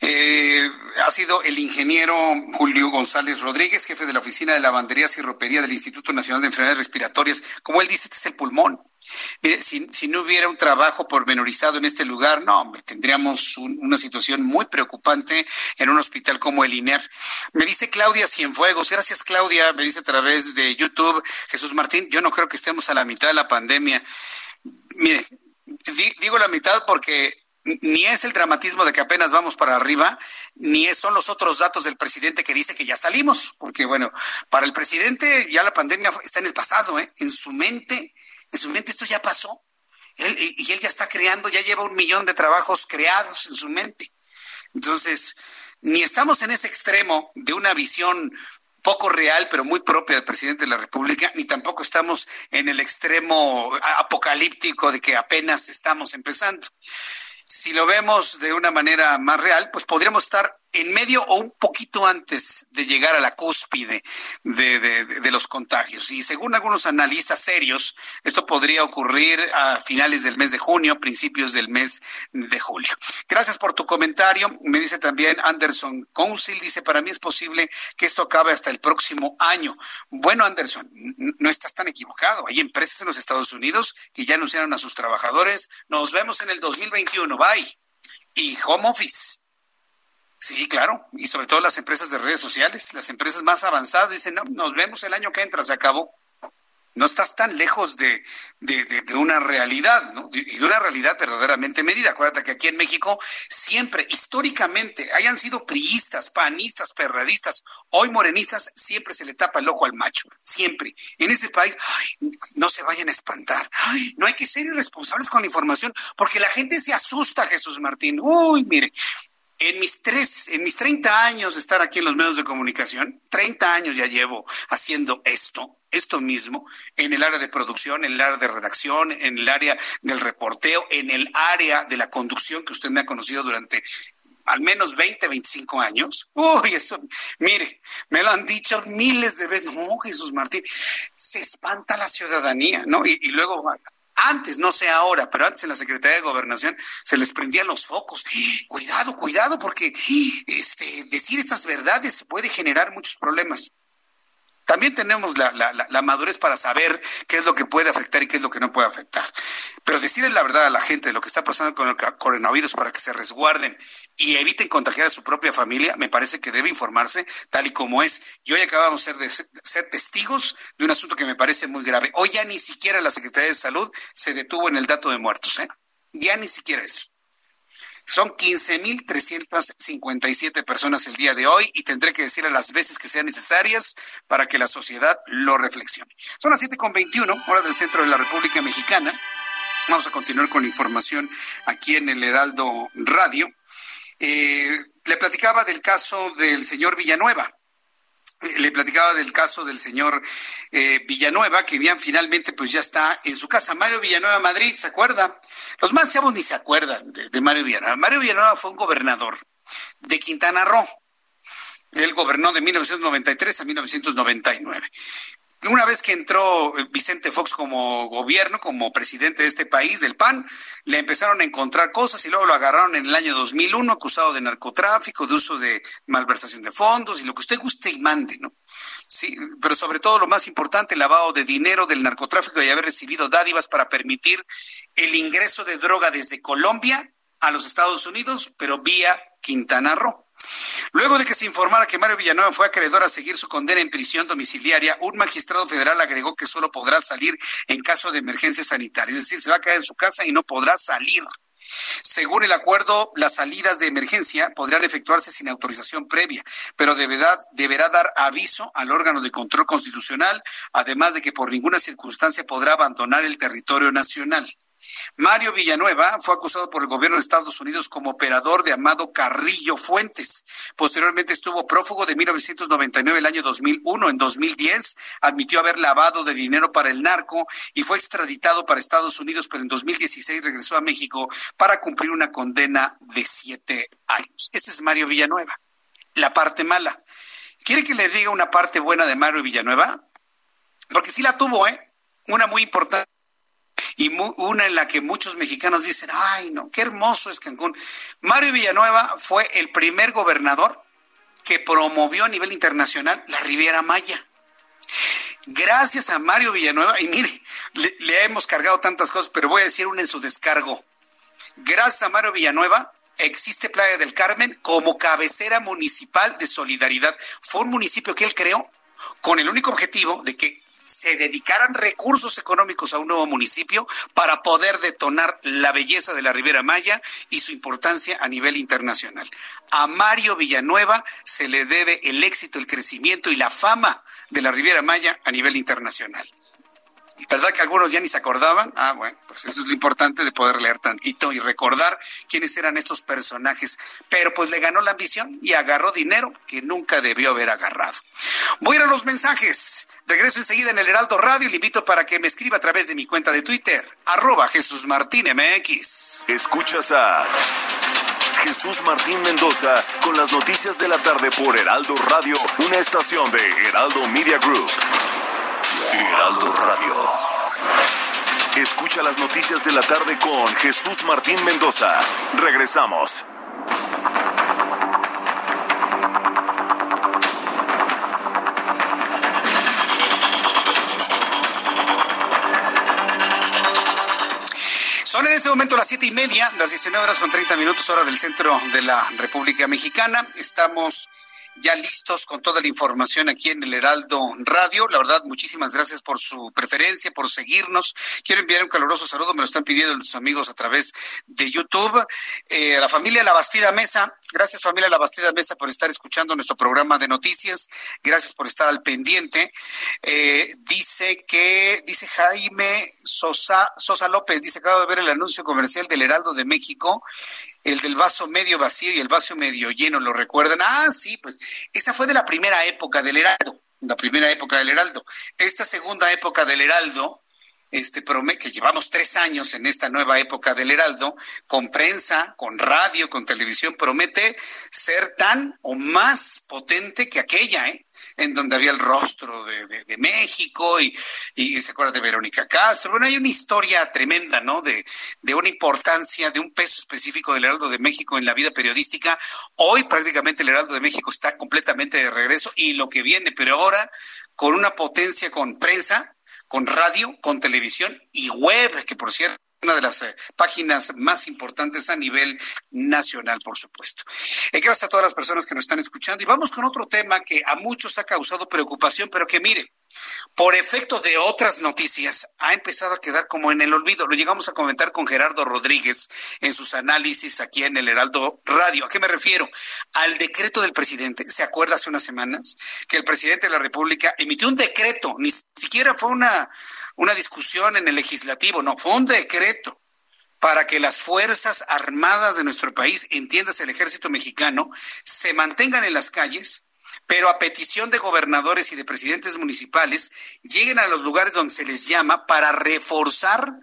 Eh, ha sido el ingeniero Julio González Rodríguez, jefe de la Oficina de Lavanderías y Ropería del Instituto Nacional de Enfermedades Respiratorias. Como él dice, este es el pulmón. Mire, si, si, no hubiera un trabajo pormenorizado en este lugar, no, tendríamos una situación muy preocupante en un hospital como el INER. Me dice Claudia Cienfuegos, gracias Claudia, me dice a través de YouTube, Jesús Martín, yo no creo que estemos a la mitad de la pandemia. Mire, digo la mitad porque ni es el dramatismo de que apenas vamos para arriba, ni son los otros datos del presidente que dice que ya salimos, porque bueno, para el presidente ya la pandemia está en el pasado, ¿eh? en su mente en su mente esto ya pasó. y él ya está creando, ya lleva un millón de trabajos creados en su mente. Entonces, ni estamos en ese extremo de una visión poco real, pero muy propia del presidente de la República, ni tampoco estamos en el extremo apocalíptico de que apenas estamos empezando. Si lo vemos de una manera más real, pues podríamos estar en medio o un poquito antes de llegar a la cúspide de, los contagios. Y según algunos analistas serios, esto podría ocurrir a finales del mes de junio, principios del mes de julio. Gracias por tu comentario. Me dice también Anderson Council, dice, para mí es posible que esto acabe hasta el próximo año. Bueno, Anderson, no estás tan equivocado. Hay empresas en los Estados Unidos que ya anunciaron a sus trabajadores. Nos vemos en el 2021. Bye. Y home office Sí, claro, y sobre todo las empresas de redes sociales, las empresas más avanzadas dicen, no, nos vemos el año que entra, se acabó. No estás tan lejos de, de, una realidad, ¿no? Y de una realidad verdaderamente medida. Acuérdate que aquí en México siempre, históricamente, hayan sido priistas, panistas, perradistas, hoy morenistas, siempre se le tapa el ojo al macho, siempre. En este país, no se vayan a espantar. no hay que ser irresponsables con la información, porque la gente se asusta, Jesús Martín. Uy, mire, en mis tres, en mis 30 años de estar aquí en los medios de comunicación, 30 años ya llevo haciendo esto, esto mismo, en el área de producción, en el área de redacción, en el área del reporteo, en el área de la conducción que usted me ha conocido durante al menos 20, 25 años. Uy, eso, mire, me lo han dicho miles de veces. No, Jesús Martín, se espanta la ciudadanía, ¿no? Y, y luego antes, no sé ahora, pero antes en la Secretaría de Gobernación se les prendían los focos. Cuidado, cuidado, porque este, decir estas verdades puede generar muchos problemas. También tenemos la, la, madurez para saber qué es lo que puede afectar y qué es lo que no puede afectar. Pero decirle la verdad a la gente de lo que está pasando con el coronavirus para que se resguarden y eviten contagiar a su propia familia, me parece que debe informarse tal y como es. Y hoy acabamos de ser, de ser testigos de un asunto que me parece muy grave. Hoy ya ni siquiera la Secretaría de Salud se detuvo en el dato de muertos, ¿eh? Ya ni siquiera eso. Son 15.357 personas el día de hoy y tendré que decirle las veces que sean necesarias para que la sociedad lo reflexione. Son las 7.21, hora del centro de la República Mexicana. Vamos a continuar con la información aquí en el Heraldo Radio. Eh, le platicaba del caso del señor Villanueva. Le platicaba del caso del señor eh, Villanueva, que bien finalmente pues ya está en su casa. Mario Villanueva Madrid, ¿se acuerda? Los más chavos ni se acuerdan de, de Mario Villanueva. Mario Villanueva fue un gobernador de Quintana Roo. Él gobernó de 1993 a 1999 una vez que entró Vicente Fox como gobierno, como presidente de este país, del PAN, le empezaron a encontrar cosas y luego lo agarraron en el año 2001 acusado de narcotráfico, de uso de malversación de fondos y lo que usted guste y mande, ¿no? Sí, pero sobre todo lo más importante, lavado de dinero del narcotráfico y haber recibido dádivas para permitir el ingreso de droga desde Colombia a los Estados Unidos, pero vía Quintana Roo. Luego de que se informara que Mario Villanueva fue acreedor a seguir su condena en prisión domiciliaria, un magistrado federal agregó que solo podrá salir en caso de emergencia sanitaria, es decir, se va a quedar en su casa y no podrá salir. Según el acuerdo, las salidas de emergencia podrán efectuarse sin autorización previa, pero deberá, deberá dar aviso al órgano de control constitucional, además de que por ninguna circunstancia podrá abandonar el territorio nacional. Mario Villanueva fue acusado por el gobierno de Estados Unidos como operador de Amado Carrillo Fuentes. Posteriormente estuvo prófugo de 1999 al año 2001. En 2010 admitió haber lavado de dinero para el narco y fue extraditado para Estados Unidos, pero en 2016 regresó a México para cumplir una condena de siete años. Ese es Mario Villanueva. La parte mala. ¿Quiere que le diga una parte buena de Mario Villanueva? Porque sí la tuvo, ¿eh? Una muy importante y una en la que muchos mexicanos dicen, ay, no, qué hermoso es Cancún. Mario Villanueva fue el primer gobernador que promovió a nivel internacional la Riviera Maya. Gracias a Mario Villanueva, y mire, le, hemos cargado tantas cosas, pero voy a decir una en su descargo. Gracias a Mario Villanueva, existe Playa del Carmen como cabecera municipal de solidaridad. Fue un municipio que él creó con el único objetivo de que se dedicaran recursos económicos a un nuevo municipio para poder detonar la belleza de la Ribera Maya y su importancia a nivel internacional. A Mario Villanueva se le debe el éxito, el crecimiento y la fama de la Riviera Maya a nivel internacional. ¿Verdad que algunos ya ni se acordaban? Ah, bueno, pues eso es lo importante de poder leer tantito y recordar quiénes eran estos personajes. Pero pues le ganó la ambición y agarró dinero que nunca debió haber agarrado. Voy a ir a los mensajes. Regreso enseguida en el Heraldo Radio y le invito para que me escriba a través de mi cuenta de Twitter, arroba Jesús Martín MX. Escuchas a Jesús Martín Mendoza con las noticias de la tarde por Heraldo Radio, una estación de Heraldo Media Group. Heraldo Radio. Escucha las noticias de la tarde con Jesús Martín Mendoza. Regresamos. En este momento las siete y media, las 19 horas con 30 minutos, hora del centro de la República Mexicana. Estamos ya listos con toda la información aquí en el Heraldo Radio. La verdad, muchísimas gracias por su preferencia, por seguirnos. Quiero enviar un caluroso saludo, me lo están pidiendo los amigos a través de YouTube. Eh, a la familia La Bastida Mesa, gracias familia La Bastida Mesa por estar escuchando nuestro programa de noticias. Gracias por estar al pendiente. Eh, dice que, dice Jaime Sosa, Sosa López, dice, acabo de ver el anuncio comercial del Heraldo de México el del vaso medio vacío y el vaso medio lleno, ¿lo recuerdan? Ah, sí, pues esa fue de la primera época del Heraldo, la primera época del Heraldo. Esta segunda época del Heraldo, este que llevamos tres años en esta nueva época del Heraldo, con prensa, con radio, con televisión, promete ser tan o más potente que aquella, ¿eh? En donde había el rostro de, de, México y, y, se acuerda de Verónica Castro. Bueno, hay una historia tremenda, ¿no? De, de una importancia, de un peso específico del Heraldo de México en la vida periodística. Hoy prácticamente el Heraldo de México está completamente de regreso y lo que viene, pero ahora con una potencia con prensa, con radio, con televisión y web, que por cierto una de las eh, páginas más importantes a nivel nacional, por supuesto. Eh, gracias a todas las personas que nos están escuchando. Y vamos con otro tema que a muchos ha causado preocupación, pero que mire, por efecto de otras noticias, ha empezado a quedar como en el olvido. Lo llegamos a comentar con Gerardo Rodríguez en sus análisis aquí en el Heraldo Radio. ¿A qué me refiero? Al decreto del presidente. ¿Se acuerda hace unas semanas que el presidente de la República emitió un decreto? Ni siquiera fue una una discusión en el legislativo, no, fue un decreto para que las Fuerzas Armadas de nuestro país, entiendas el ejército mexicano, se mantengan en las calles, pero a petición de gobernadores y de presidentes municipales, lleguen a los lugares donde se les llama para reforzar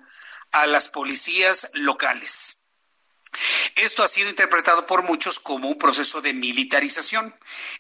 a las policías locales. Esto ha sido interpretado por muchos como un proceso de militarización.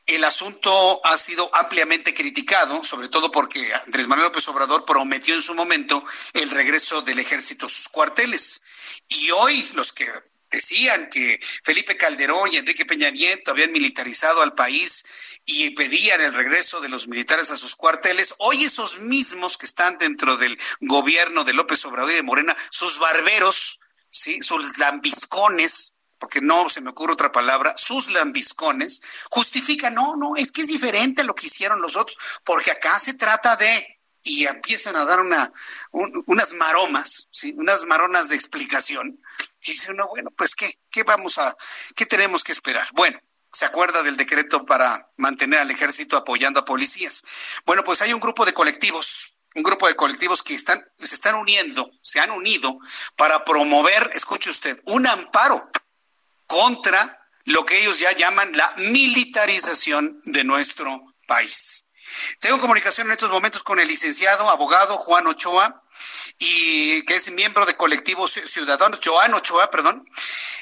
El asunto ha sido ampliamente criticado, sobre todo porque Andrés Manuel López Obrador prometió en su momento el regreso del ejército a sus cuarteles. Y hoy los que decían que Felipe Calderón y Enrique Peña Nieto habían militarizado al país y pedían el regreso de los militares a sus cuarteles, hoy esos mismos que están dentro del gobierno de López Obrador y de Morena, sus barberos, ¿sí? sus lambiscones, porque no se me ocurre otra palabra, sus lambiscones, justifican, no, no, es que es diferente a lo que hicieron los otros, porque acá se trata de, y empiezan a dar una, unas maromas, ¿sí? unas maronas de explicación. Y dice uno, bueno, pues ¿qué? ¿Qué vamos a, qué tenemos que esperar? Bueno, se acuerda del decreto para mantener al ejército apoyando a policías. Bueno, pues hay un grupo de colectivos, un grupo de colectivos que están, se están uniendo, se han unido para promover, escuche usted, un amparo contra lo que ellos ya llaman la militarización de nuestro país. Tengo comunicación en estos momentos con el licenciado abogado Juan Ochoa, y que es miembro de colectivos ciudadanos, Joan Ochoa, perdón.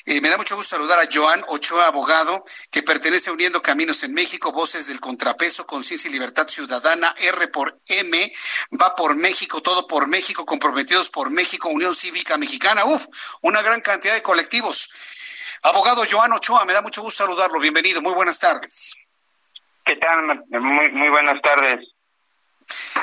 Eh, me da mucho gusto saludar a Joan Ochoa, abogado, que pertenece a Uniendo Caminos en México, Voces del Contrapeso, Conciencia y Libertad Ciudadana, R por M, va por México, todo por México, comprometidos por México, Unión Cívica Mexicana, uf, una gran cantidad de colectivos. Abogado Joan Ochoa, me da mucho gusto saludarlo, bienvenido, muy buenas tardes. ¿Qué tal? Muy, muy buenas tardes.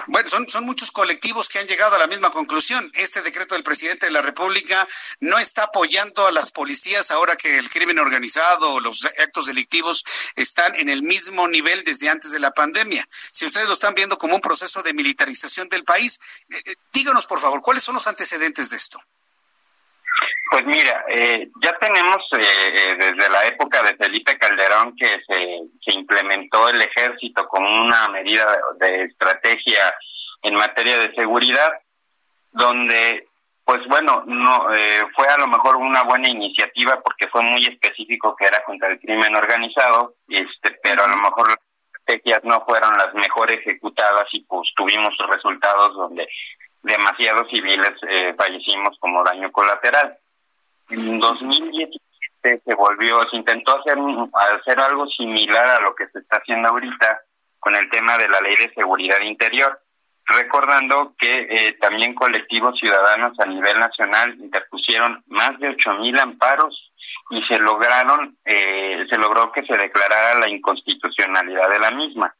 Bueno, son, son muchos colectivos que han llegado a la misma conclusión. Este decreto del presidente de la República no está apoyando a las policías ahora que el crimen organizado o los actos delictivos están en el mismo nivel desde antes de la pandemia. Si ustedes lo están viendo como un proceso de militarización del país, eh, eh, díganos por favor, ¿cuáles son los antecedentes de esto? Pues mira, eh, ya tenemos eh, eh, desde la época de Felipe Calderón que se, se implementó el ejército como una medida de estrategia en materia de seguridad, donde, pues bueno, no eh, fue a lo mejor una buena iniciativa porque fue muy específico que era contra el crimen organizado, este, pero a lo mejor las estrategias no fueron las mejor ejecutadas y pues tuvimos resultados donde demasiados civiles eh, fallecimos como daño colateral. En 2017 se volvió, se intentó hacer, hacer algo similar a lo que se está haciendo ahorita con el tema de la ley de seguridad interior, recordando que eh, también colectivos ciudadanos a nivel nacional interpusieron más de ocho mil amparos y se lograron, eh, se logró que se declarara la inconstitucionalidad de la misma.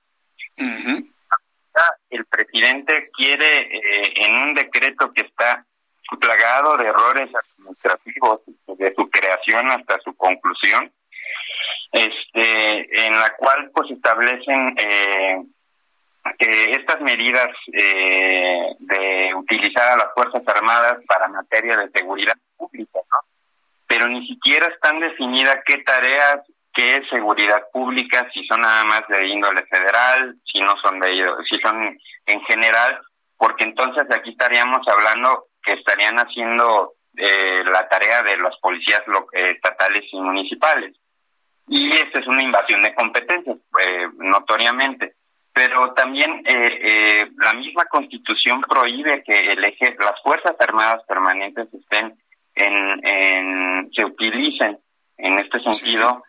El presidente quiere, eh, en un decreto que está plagado de errores administrativos desde su creación hasta su conclusión, este, en la cual pues establecen eh, estas medidas eh, de utilizar a las fuerzas armadas para materia de seguridad pública, ¿no? pero ni siquiera están definidas qué tareas, qué es seguridad pública, si son nada más de índole federal, si no son de si son en general, porque entonces aquí estaríamos hablando que estarían haciendo eh, la tarea de las policías eh, estatales y municipales. Y esta es una invasión de competencias, eh, notoriamente. Pero también la misma constitución prohíbe que el eje, las Fuerzas Armadas permanentes estén en, en se utilicen en este sentido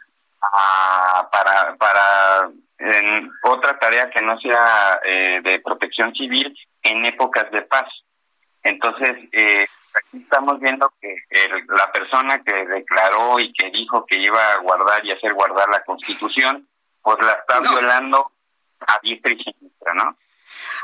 para, para en otra tarea que no sea de protección civil en épocas de paz. Entonces, eh, aquí estamos viendo que la persona que declaró y que dijo que iba a guardar y hacer guardar la Constitución, pues la está violando a diestra y siniestra, ¿no?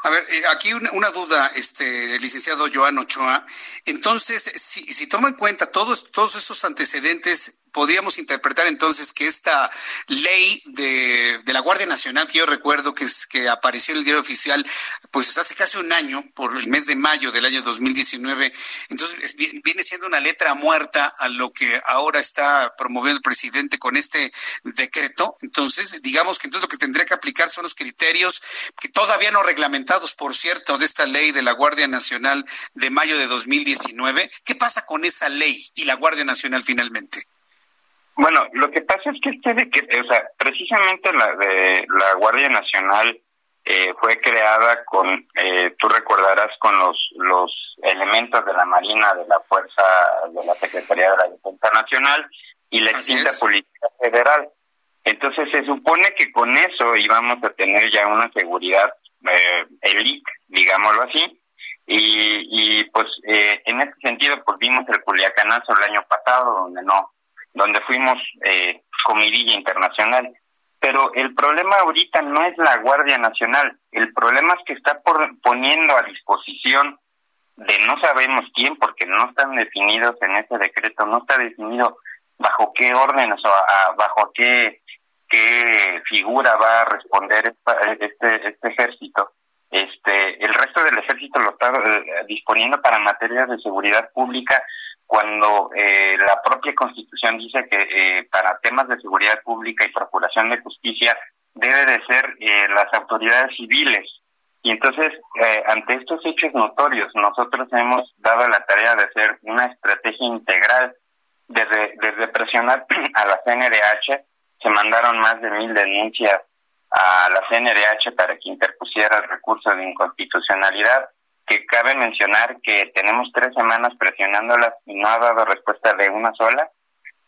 A ver, eh, aquí una, duda, este, licenciado Joan Ochoa. Entonces, si, si toma en cuenta todos, todos estos antecedentes podríamos interpretar entonces que esta ley de, de, la Guardia Nacional, que yo recuerdo que, es, que apareció en el diario oficial, pues hace casi un año, por el mes de mayo del año 2019, entonces viene siendo una letra muerta a lo que ahora está promoviendo el presidente con este decreto. Entonces, digamos que entonces lo que tendría que aplicar son los criterios que todavía no reglamentados, por cierto, de esta ley de la Guardia Nacional de mayo de 2019. ¿Qué pasa con esa ley y la Guardia Nacional finalmente? Bueno, lo que pasa es que este que, o sea, precisamente la de la Guardia Nacional eh, fue creada con, eh, tú recordarás, con los los elementos de la Marina, de la Fuerza, de la Secretaría de la Defensa Nacional y la extinta Policía Federal. Entonces se supone que con eso íbamos a tener ya una seguridad eh, elite, digámoslo así, y, y pues eh, en ese sentido pues vimos el Culiacanazo el año pasado, donde no donde fuimos eh, comidilla internacional. Pero el problema ahorita no es la Guardia Nacional, el problema es que está por, poniendo a disposición de no sabemos quién, porque no están definidos en ese decreto, no está definido bajo qué órdenes o bajo qué, qué figura va a responder este, este ejército. Este, el resto del ejército lo está eh, disponiendo para materias de seguridad pública cuando eh, la propia constitución dice que eh, para temas de seguridad pública y procuración de justicia debe de ser las autoridades civiles. Y entonces, ante estos hechos notorios, nosotros hemos dado la tarea de hacer una estrategia integral desde, desde presionar a la CNDH, se mandaron más de mil denuncias a la CNDH para que interpusiera el recurso de inconstitucionalidad, que cabe mencionar que tenemos tres semanas presionándolas y no ha dado respuesta de una sola.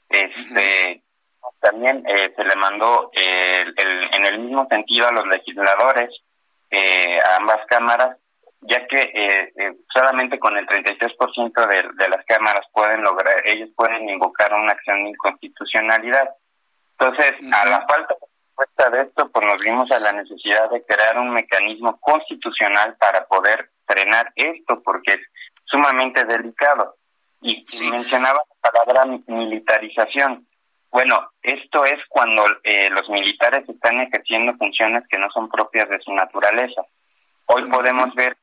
Este, También eh, se le mandó el, en el mismo sentido a los legisladores, eh, a ambas cámaras, ya que eh, eh, solamente con el 33% de, de las cámaras pueden lograr, ellos pueden invocar una acción de inconstitucionalidad. Entonces, a la falta de respuesta de esto, pues nos vimos a la necesidad de crear un mecanismo constitucional para poder frenar esto, porque es sumamente delicado. Y mencionaba la palabra militarización. Bueno, esto es cuando eh, los militares están ejerciendo funciones que no son propias de su naturaleza. Hoy podemos ver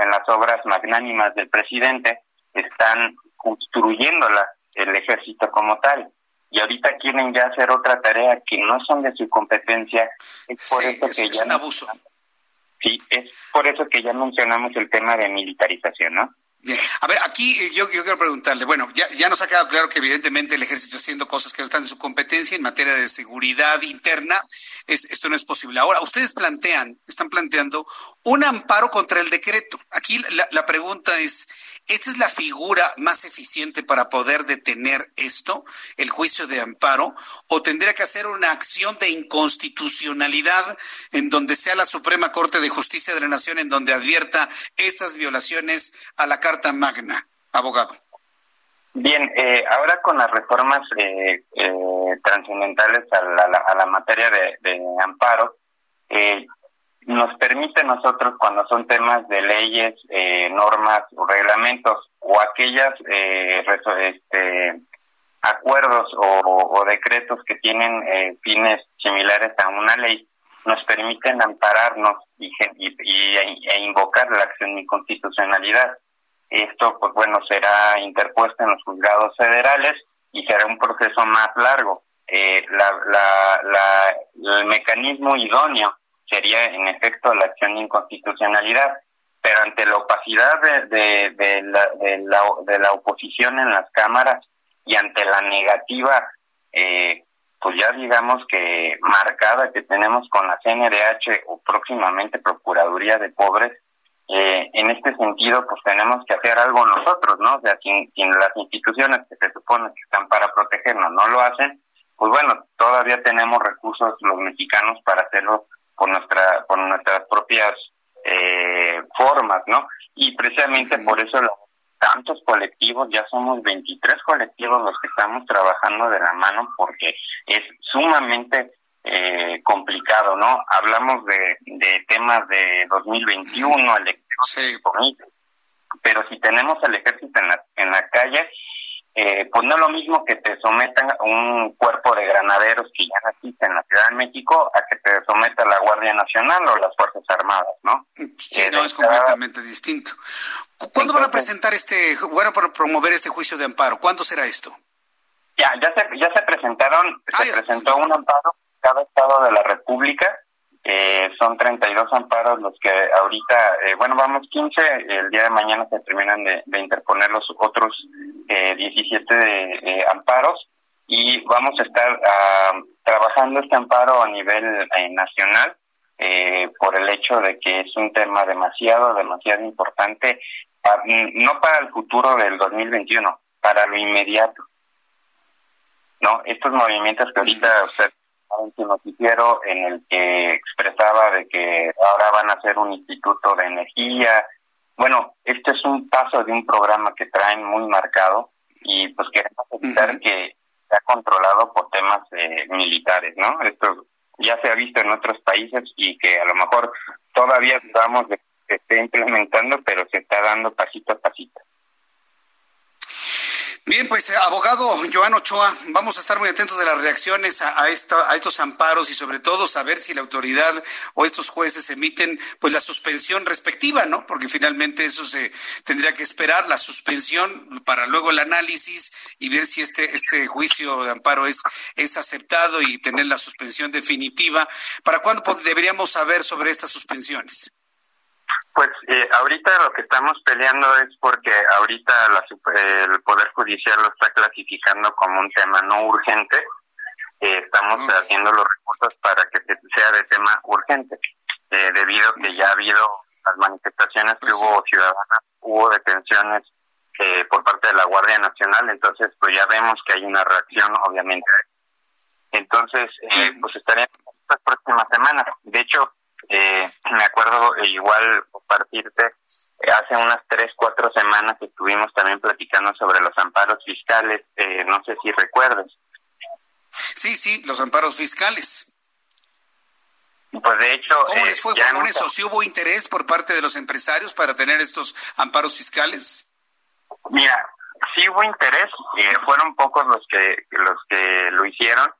en, las obras magnánimas del presidente, están construyendo el ejército como tal. Y ahorita quieren ya hacer otra tarea que no son de su competencia. Es por eso que ya. abuso. Sí, es por eso que ya mencionamos el tema de militarización, ¿no? Bien, a ver, aquí eh, yo, yo, quiero preguntarle, bueno, ya, ya nos ha quedado claro que evidentemente el ejército haciendo cosas que no están en su competencia en materia de seguridad interna, es, esto no es posible. Ahora, ustedes plantean, están planteando un amparo contra el decreto. Aquí la, la pregunta es, ¿Esta es la figura más eficiente para poder detener esto, el juicio de amparo? ¿O tendría que hacer una acción de inconstitucionalidad en donde sea la Suprema Corte de Justicia de la Nación en donde advierta estas violaciones a la Carta Magna? Abogado. Bien, eh, ahora con las reformas eh, eh, trascendentales a la, a la, materia de, de amparo, eh, nos permite nosotros cuando son temas de leyes, eh, normas o reglamentos o aquellas eh, este, acuerdos o, decretos que tienen eh, fines similares a una ley, nos permiten ampararnos y, e invocar la acción de inconstitucionalidad. Esto, pues bueno, será interpuesto en los juzgados federales y será un proceso más largo. la, la, el mecanismo idóneo sería en efecto la acción de inconstitucionalidad, pero ante la opacidad de, la oposición en las cámaras y ante la negativa, eh, pues ya digamos que marcada que tenemos con la CNDH o próximamente Procuraduría de Pobres, eh, en este sentido, pues tenemos que hacer algo nosotros, ¿no? O sea, sin, sin las instituciones que se supone que están para protegernos no lo hacen, pues bueno, todavía tenemos recursos los mexicanos para hacerlo con nuestra con nuestras propias eh, formas, ¿no? Y precisamente por eso tantos colectivos, ya somos 23 colectivos los que estamos trabajando de la mano porque es sumamente eh, complicado, ¿no? Hablamos de, de temas de 2021, el sí. pero si tenemos al ejército en la, en la calle, eh, pues no es lo mismo que te sometan un cuerpo de granaderos que ya existe en la Ciudad de México a que te someta la Guardia Nacional o las Fuerzas Armadas, ¿no? Sí, no, es completamente distinto. ¿Cuándo van a presentar este, bueno, para promover este juicio de amparo? ¿Cuándo será esto? Ya, ya se, ya se presentaron, se ah, presentó un amparo en cada estado de la República eh, son 32 amparos los que ahorita, eh, bueno, vamos 15, el día de mañana se terminan de, interponer los otros eh, 17 eh, amparos y vamos a estar ah, trabajando este amparo a nivel eh, nacional por el hecho de que es un tema demasiado, demasiado importante, ah, no para el futuro del 2021, para lo inmediato. ¿no? Estos movimientos que ahorita usted un noticiero en el que expresaba de que ahora van a hacer un instituto de energía. Bueno, este es un paso de un programa que traen muy marcado y pues queremos evitar que sea controlado por temas eh, militares, ¿no? Esto ya se ha visto en otros países y que a lo mejor todavía estamos de esté implementando, pero se está dando pasito a pasito. Bien, pues abogado Joan Ochoa, vamos a estar muy atentos de las reacciones a, esta, a estos amparos y sobre todo saber si la autoridad o estos jueces emiten pues la suspensión respectiva, ¿no? Porque finalmente eso se tendría que esperar, la suspensión para luego el análisis y ver si este, este juicio de amparo es, es aceptado y tener la suspensión definitiva. ¿Para cuándo deberíamos saber sobre estas suspensiones? Pues eh, ahorita lo que estamos peleando es porque ahorita el Poder Judicial lo está clasificando como un tema no urgente. Eh, estamos mm. haciendo los recursos para que sea de tema urgente, eh, debido a que ya ha habido las manifestaciones que pues hubo ciudadanas, hubo detenciones por parte de la Guardia Nacional, entonces pues ya vemos que hay una reacción, obviamente. Entonces, pues estaremos las próximas semanas. De hecho, eh, me acuerdo eh, igual compartirte, eh, hace unas tres, cuatro semanas estuvimos también platicando sobre los amparos fiscales, eh, no sé si recuerdas. Sí, sí, los amparos fiscales. Pues de hecho... ¿Cómo les fue con eso? ¿Sí hubo interés por parte de los empresarios para tener estos amparos fiscales? Mira, sí hubo interés, fueron pocos los que, los que lo hicieron,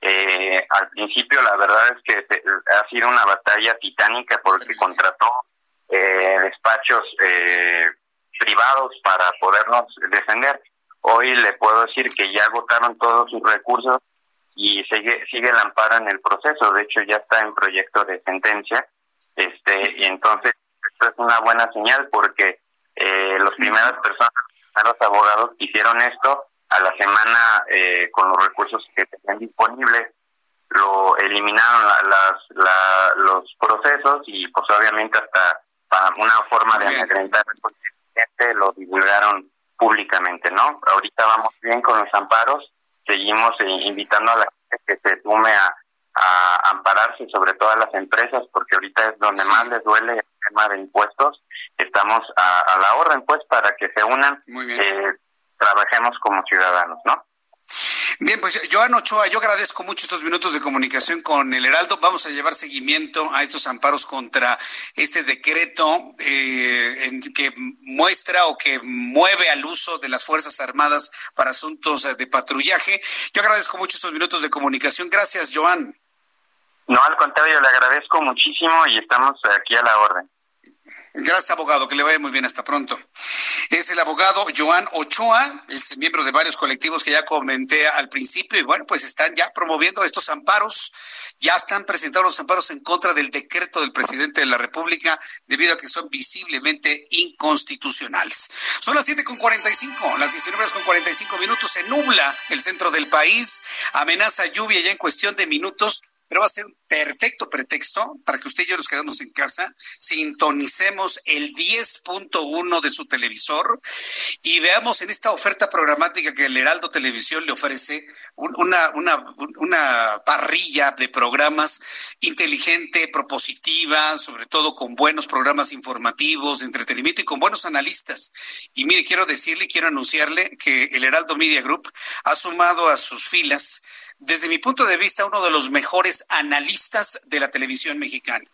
eh, al principio la verdad es que ha sido una batalla titánica porque contrató eh, despachos eh, privados para podernos defender. Hoy le puedo decir que ya agotaron todos sus recursos y sigue sigue el amparo en el proceso. De hecho ya está en proyecto de sentencia. Este y entonces esto es una buena señal porque eh, las primeras personas, los abogados hicieron esto a la semana eh, con los recursos que tenían disponibles lo eliminaron las, los procesos y pues obviamente hasta para una forma de amedrentar lo divulgaron públicamente, ¿no? Ahorita vamos bien con los amparos, seguimos eh, invitando a la gente que se sume a, ampararse, sobre todo a las empresas, porque ahorita es donde más les duele el tema de impuestos. Estamos a, la orden, pues, para que se unan. Muy bien. Eh, trabajemos como ciudadanos, ¿no? Bien, pues Joan Ochoa, yo agradezco mucho estos minutos de comunicación con el Heraldo. Vamos a llevar seguimiento a estos amparos contra este decreto eh, en que muestra o que mueve al uso de las Fuerzas Armadas para asuntos de patrullaje. Yo agradezco mucho estos minutos de comunicación. Gracias, Joan. No, al contrario, le agradezco muchísimo y estamos aquí a la orden. Gracias, abogado. Que le vaya muy bien. Hasta pronto. Es el abogado Joan Ochoa, es miembro de varios colectivos que ya comenté al principio y bueno, pues están ya promoviendo estos amparos. Ya están presentados los amparos en contra del decreto del presidente de la República debido a que son visiblemente inconstitucionales. Son las 7.45, las 19 con 45 minutos. Se nubla el centro del país, amenaza lluvia ya en cuestión de minutos pero va a ser un perfecto pretexto para que usted y yo nos quedemos en casa, sintonicemos el 10.1 de su televisor y veamos en esta oferta programática que el Heraldo Televisión le ofrece una, una, una parrilla de programas inteligente, propositiva, sobre todo con buenos programas informativos, de entretenimiento y con buenos analistas. Y mire, quiero decirle, quiero anunciarle que el Heraldo Media Group ha sumado a sus filas desde mi punto de vista, uno de los mejores analistas de la televisión mexicana.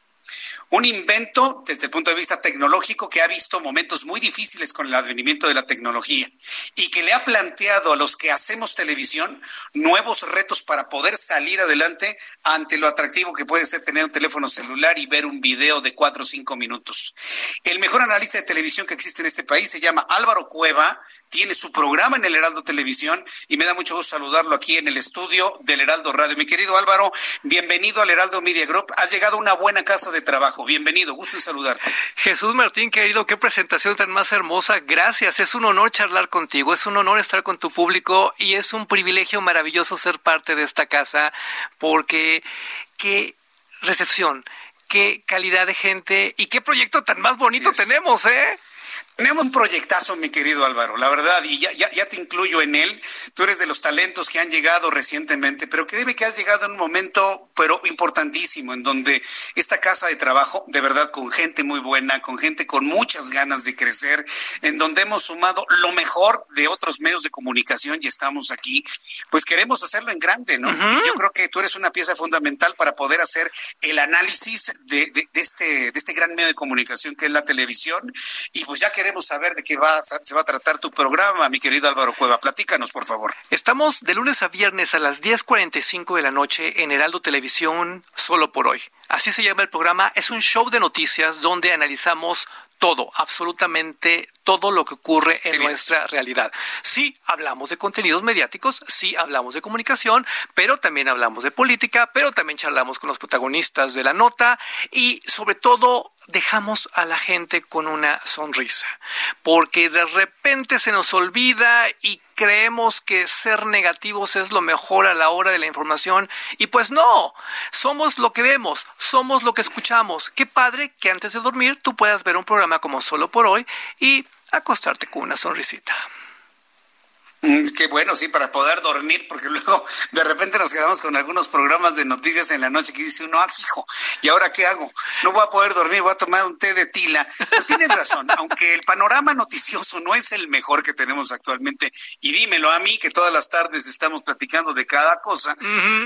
Un invento desde el punto de vista tecnológico que ha visto momentos muy difíciles con el advenimiento de la tecnología y que le ha planteado a los que hacemos televisión nuevos retos para poder salir adelante ante lo atractivo que puede ser tener un teléfono celular y ver un video de cuatro o cinco minutos. El mejor analista de televisión que existe en este país se llama Álvaro Cueva, tiene su programa en el Heraldo Televisión y me da mucho gusto saludarlo aquí en el estudio del Heraldo Radio. Mi querido Álvaro, bienvenido al Heraldo Media Group. Has llegado a una buena casa de trabajo. Bienvenido, gusto en saludarte. Jesús Martín, querido, qué presentación tan más hermosa. Gracias, es un honor charlar contigo, es un honor estar con tu público y es un privilegio maravilloso ser parte de esta casa porque qué recepción, qué calidad de gente y qué proyecto tan más bonito tenemos, ¿eh? Tenemos un proyectazo, mi querido Álvaro, la verdad, y ya, ya, ya, te incluyo en él. Tú eres de los talentos que han llegado recientemente, pero créeme que has llegado en un momento, pero importantísimo, en donde esta casa de trabajo, de verdad, con gente muy buena, con gente con muchas ganas de crecer, en donde hemos sumado lo mejor de otros medios de comunicación y estamos aquí, pues queremos hacerlo en grande, ¿no? y yo creo que tú eres una pieza fundamental para poder hacer el análisis de, de, de, este, de este gran medio de comunicación que es la televisión, y pues ya ya queremos saber de qué va, se va a tratar tu programa, mi querido Álvaro Cueva. Platícanos, por favor. Estamos de lunes a viernes a las 10.45 de la noche en Heraldo Televisión, solo por hoy. Así se llama el programa. Es un show de noticias donde analizamos todo, absolutamente todo lo que ocurre en nuestra realidad. Sí hablamos de contenidos mediáticos, sí hablamos de comunicación, pero también hablamos de política, pero también charlamos con los protagonistas de la nota y sobre todo dejamos a la gente con una sonrisa, porque de repente se nos olvida y creemos que ser negativos es lo mejor a la hora de la información y pues no, somos lo que vemos, somos lo que escuchamos. Qué padre que antes de dormir tú puedas ver un programa como solo por hoy y acostarte con una sonrisita. Mm, qué bueno, sí, para poder dormir, porque luego de repente nos quedamos con algunos programas de noticias en la noche que dice uno, ah, hijo, ¿y ahora qué hago? No voy a poder dormir, voy a tomar un té de tila. Pero tienen razón, aunque el panorama noticioso no es el mejor que tenemos actualmente, y dímelo a mí, que todas las tardes estamos platicando de cada cosa,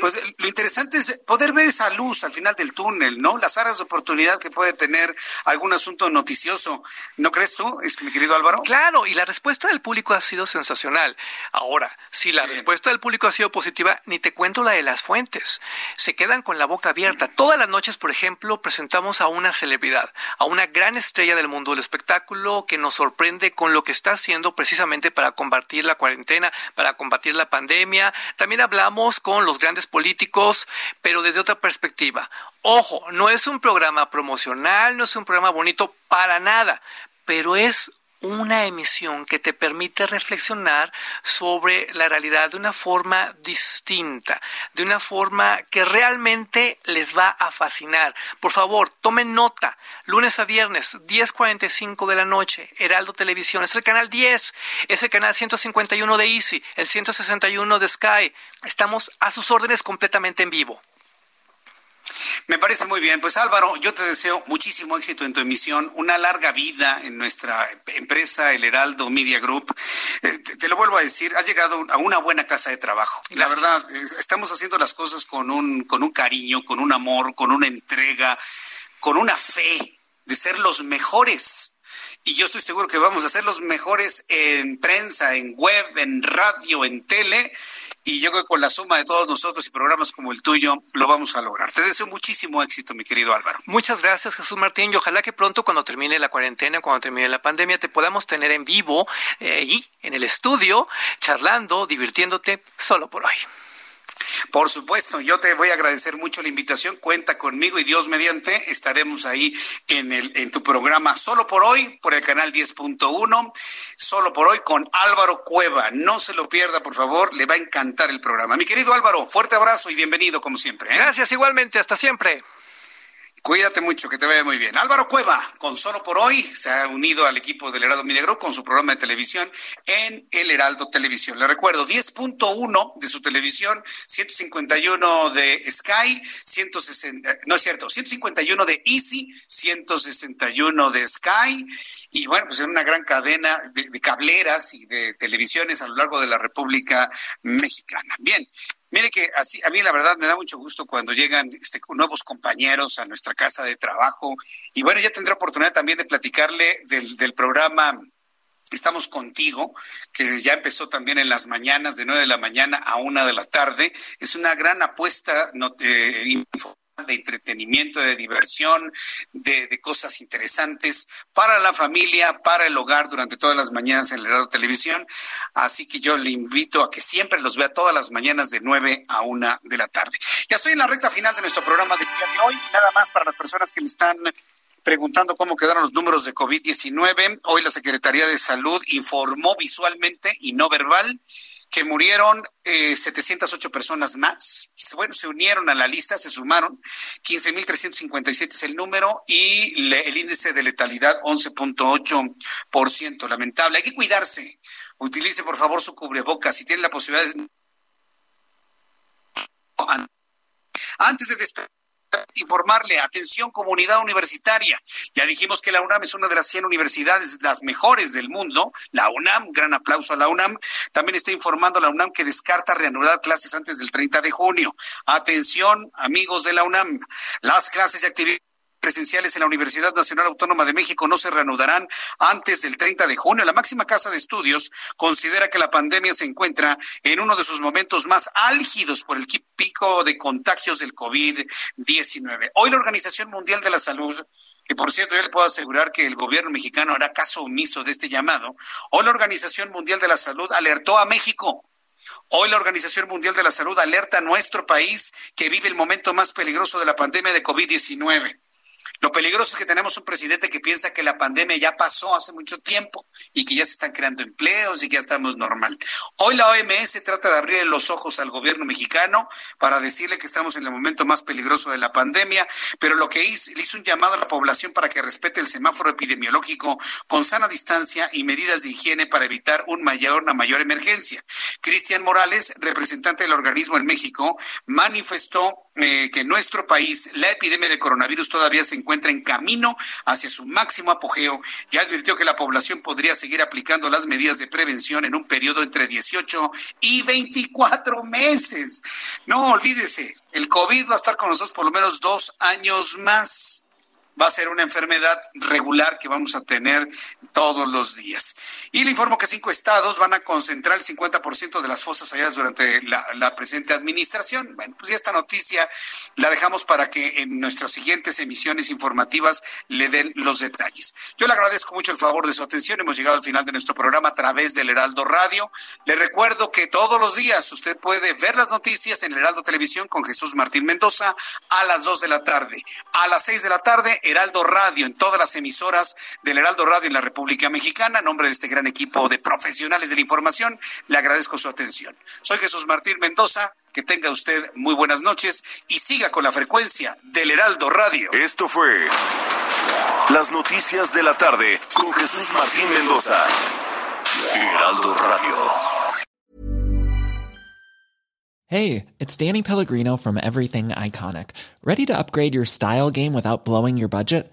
pues lo interesante es poder ver esa luz al final del túnel, ¿no? Las áreas de oportunidad que puede tener algún asunto noticioso. ¿No crees tú, este, mi querido Álvaro? Claro, y la respuesta del público ha sido sensacional. Ahora, si la respuesta del público ha sido positiva, ni te cuento la de las fuentes. Se quedan con la boca abierta. Todas las noches, por ejemplo, presentamos a una celebridad, a una gran estrella del mundo del espectáculo que nos sorprende con lo que está haciendo precisamente para combatir la cuarentena, para combatir la pandemia. También hablamos con los grandes políticos, pero desde otra perspectiva. Ojo, no es un programa promocional, no es un programa bonito para nada, pero es una emisión que te permite reflexionar sobre la realidad de una forma distinta, de una forma que realmente les va a fascinar. Por favor, tomen nota. Lunes a viernes, 10.45 de la noche, Heraldo Televisión. Es el canal 10, es el canal 151 de Easy, el 161 de Sky. Estamos a sus órdenes completamente en vivo. Me parece muy bien. Pues Álvaro, yo te deseo muchísimo éxito en tu emisión, una larga vida en nuestra empresa, el Heraldo Media Group. Eh, te, lo vuelvo a decir, has llegado a una buena casa de trabajo. La verdad, eh, estamos haciendo las cosas con un, con un cariño, con un amor, con una entrega, con una fe de ser los mejores. Y yo estoy seguro que vamos a ser los mejores en prensa, en web, en radio, en tele y yo creo que con la suma de todos nosotros y programas como el tuyo lo vamos a lograr. Te deseo muchísimo éxito, mi querido Álvaro. Muchas gracias, Jesús Martín, y ojalá que pronto cuando termine la cuarentena, cuando termine la pandemia, te podamos tener en vivo eh, y en el estudio, charlando, divirtiéndote solo por hoy. Por supuesto, yo te voy a agradecer mucho la invitación. Cuenta conmigo y Dios mediante estaremos ahí en el en tu programa solo por hoy por el canal 10.1, solo por hoy con Álvaro Cueva. No se lo pierda, por favor, le va a encantar el programa. Mi querido Álvaro, fuerte abrazo y bienvenido como siempre. ¿eh? Gracias igualmente, hasta siempre. Cuídate mucho, que te vaya muy bien. Álvaro Cueva, con Solo por Hoy, se ha unido al equipo del Heraldo Media con su programa de televisión en El Heraldo Televisión. Le recuerdo, 10.1 de su televisión, 151 de Sky, 160, no es cierto, 151 de Easy, 161 de Sky. Y bueno, pues en una gran cadena de, de cableras y de televisiones a lo largo de la República Mexicana. Bien, Mire que así, a mí la verdad me da mucho gusto cuando llegan este, nuevos compañeros a nuestra casa de trabajo. Y bueno, ya tendré oportunidad también de platicarle del, del programa Estamos contigo, que ya empezó también en las mañanas, de 9 de la mañana a 1 de la tarde. Es una gran apuesta no, eh, de entretenimiento, de diversión, de, cosas interesantes para la familia, para el hogar durante todas las mañanas en el radio televisión. Así que yo le invito a que siempre los vea todas las mañanas de 9 a 1 de la tarde. Ya estoy en la recta final de nuestro programa de día de hoy. Nada más para las personas que me están preguntando cómo quedaron los números de COVID-19. Hoy la Secretaría de Salud informó visualmente y no verbal que murieron eh, 708 personas más. Bueno, se unieron a la lista, se sumaron. 15.357 es el número y le, el índice de letalidad 11.8%. Lamentable. Hay que cuidarse. Utilice, por favor, su cubrebocas. Si tiene la posibilidad de... Antes de despedir informarle, atención comunidad universitaria. Ya dijimos que la UNAM es una de las 100 universidades, las mejores del mundo. La UNAM, gran aplauso a la UNAM. También está informando la UNAM que descarta reanudar clases antes del 30 de junio. Atención, amigos de la UNAM, las clases de actividad presenciales en la Universidad Nacional Autónoma de México no se reanudarán antes del 30 de junio. La máxima casa de estudios considera que la pandemia se encuentra en uno de sus momentos más álgidos por el pico de contagios del COVID-19. Hoy la Organización Mundial de la Salud que por cierto yo le puedo asegurar que el gobierno mexicano hará caso omiso de este llamado, hoy la Organización Mundial de la Salud alertó a México. Hoy la Organización Mundial de la Salud alerta a nuestro país que vive el momento más peligroso de la pandemia de COVID-19. Lo peligroso es que tenemos un presidente que piensa que la pandemia ya pasó hace mucho tiempo y que ya se están creando empleos y que ya estamos normal. Hoy la OMS trata de abrir los ojos al gobierno mexicano para decirle que estamos en el momento más peligroso de la pandemia, pero lo que hizo, le hizo un llamado a la población para que respete el semáforo epidemiológico con sana distancia y medidas de higiene para evitar mayor, una mayor emergencia. Cristian Morales, representante del organismo en México, manifestó eh, que en nuestro país la epidemia de coronavirus todavía se encuentra en camino hacia su máximo apogeo y advirtió que la población podría seguir aplicando las medidas de prevención en un periodo entre 18 y 24 meses. No olvídese, el COVID va a estar con nosotros por lo menos dos años más va a ser una enfermedad regular que vamos a tener todos los días. Y le informo que cinco estados van a concentrar el 50% de las fosas halladas durante la, presente administración. Bueno, pues ya esta noticia la dejamos para que en nuestras siguientes emisiones informativas le den los detalles. Yo le agradezco mucho el favor de su atención. Hemos llegado al final de nuestro programa a través del Heraldo Radio. Le recuerdo que todos los días usted puede ver las noticias en el Heraldo Televisión con Jesús Martín Mendoza a las dos de la tarde. A las seis de la tarde Heraldo Radio, en todas las emisoras del Heraldo Radio en la República Mexicana. En nombre de este gran equipo de profesionales de la información, le agradezco su atención. Soy Jesús Martín Mendoza. Que tenga usted muy buenas noches y siga con la frecuencia del Heraldo Radio. Esto fue Las Noticias de la Tarde con Jesús Martín Mendoza. Heraldo Radio. Hey, it's Danny Pellegrino from Everything Iconic. ¿Ready to upgrade your style game without blowing your budget?